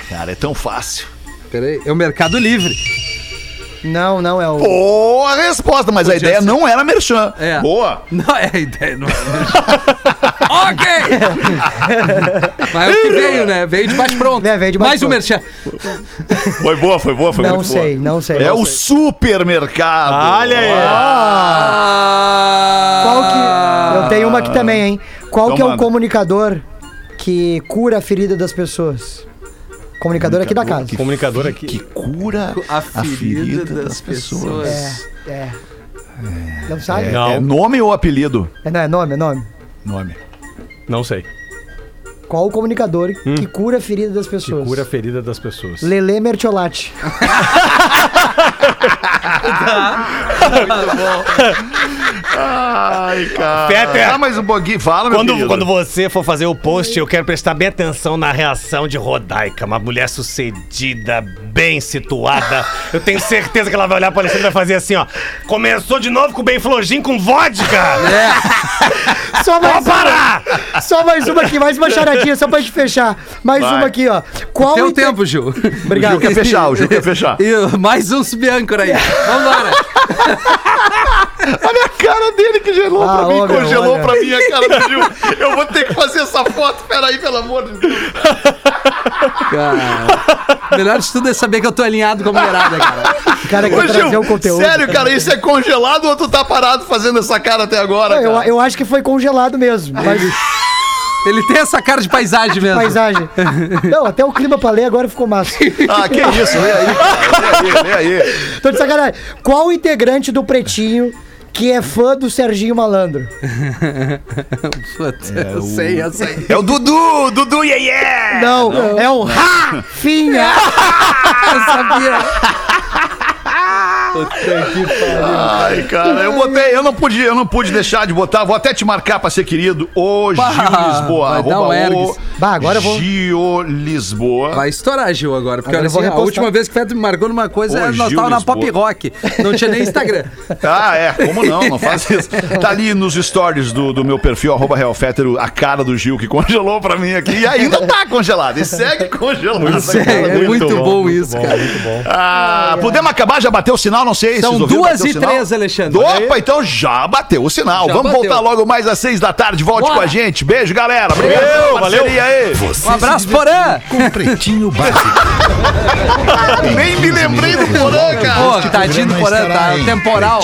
Cara, é tão fácil. Peraí, é o Mercado Livre. Não, não, é o... Boa resposta, mas a ideia ser. não era merchan. É. Boa. Não é a ideia, não é. ok! Mas é o que veio, né? Veio de baixo pronto. É, veio de Mais um merchan. Foi boa, foi boa, foi Não muito sei, boa. não sei. É não o sei. supermercado. Olha aí. Qual que... Eu tenho uma aqui também, hein? Qual Então que é o manda. comunicador que cura a ferida das pessoas? Comunicador aqui da casa. Comunicador aqui. Que cura A ferida das pessoas. É, é. Não sabe? Não. É nome ou apelido? É, não, é nome, é nome. Nome. Não sei. Qual o comunicador que cura a ferida das Que pessoas? cura a ferida das pessoas. Lele Mertiolati. Ai, cara. Peter. Ah, mas um pouquinho. Fala, meu Quando, querido. quando você for fazer o post, eu quero prestar bem atenção na reação de Rodaica, uma mulher sucedida, bem situada. Eu tenho certeza que ela vai olhar para Alexandre e vai fazer assim, ó. Começou de novo com o bem flojinho com vodka. Só mais Pode parar! uma, só mais uma aqui, mais uma charadinha, só pra gente fechar. Mais Vai. uma aqui, ó. Qual Teu inter- tempo, Gil. O Gil quer fechar, o Gil quer fechar. E mais um subiâncora aí. Vambora. Olha a cara dele que gelou Ah, pra mim, meu, congelou olha. pra mim a cara do Gil. Eu vou ter que fazer essa foto, peraí, pelo amor de Deus. Cara, melhor de tudo é saber que eu tô alinhado com a mulherada, cara. O cara quer Ô, trazer o conteúdo. sério, cara, isso é congelado ou tu tá parado fazendo essa cara até agora, Não, eu, cara? eu acho que foi congelado mesmo. Mas Ele tem essa cara de paisagem mesmo. Paisagem. Não, até o clima pra ler agora ficou massa. Ah, que isso, lê aí, cara. Lê aí, lê aí. Tô de sacanagem. Qual integrante do Pretinho que é fã do Serginho Malandro? Putz, eu sei, eu sei. É o Dudu, Dudu Iê Iê. Não, é o Rafinha. Eu sabia. Ai, cara, eu botei, eu não pude, eu não pude deixar de botar, vou até te marcar pra ser querido, o Gil Bah, Lisboa, vai dar um ergues. Bah, agora eu vou- Gio Lisboa. Vai estourar, Gil, agora. Porque Agora olha assim, a última vez que o me marcou numa coisa, Ô, nós tava na. Pop Rock. Não tinha nem Instagram. Ah, é, como não, não faz isso. Tá ali nos stories do, do meu perfil, arroba Real Fétero, a cara do Gil que congelou pra mim aqui e ainda tá congelado, e segue congelado. É, muito, bom, isso, cara. Ah, podemos acabar? Já bateu o sinal? Não sei. São duas e sinal? três, Alexandre. Opa, então já bateu o sinal. Já Vamos bateu. voltar logo mais às seis da tarde. Volte Bora. com a gente. Beijo, galera. Obrigado. Valeu, Parceria aí. Você Um abraço, Porã. Com Pretinho Básico. Nem me lembrei do Porã, cara. Pô, tadinho do Porã, tá temporal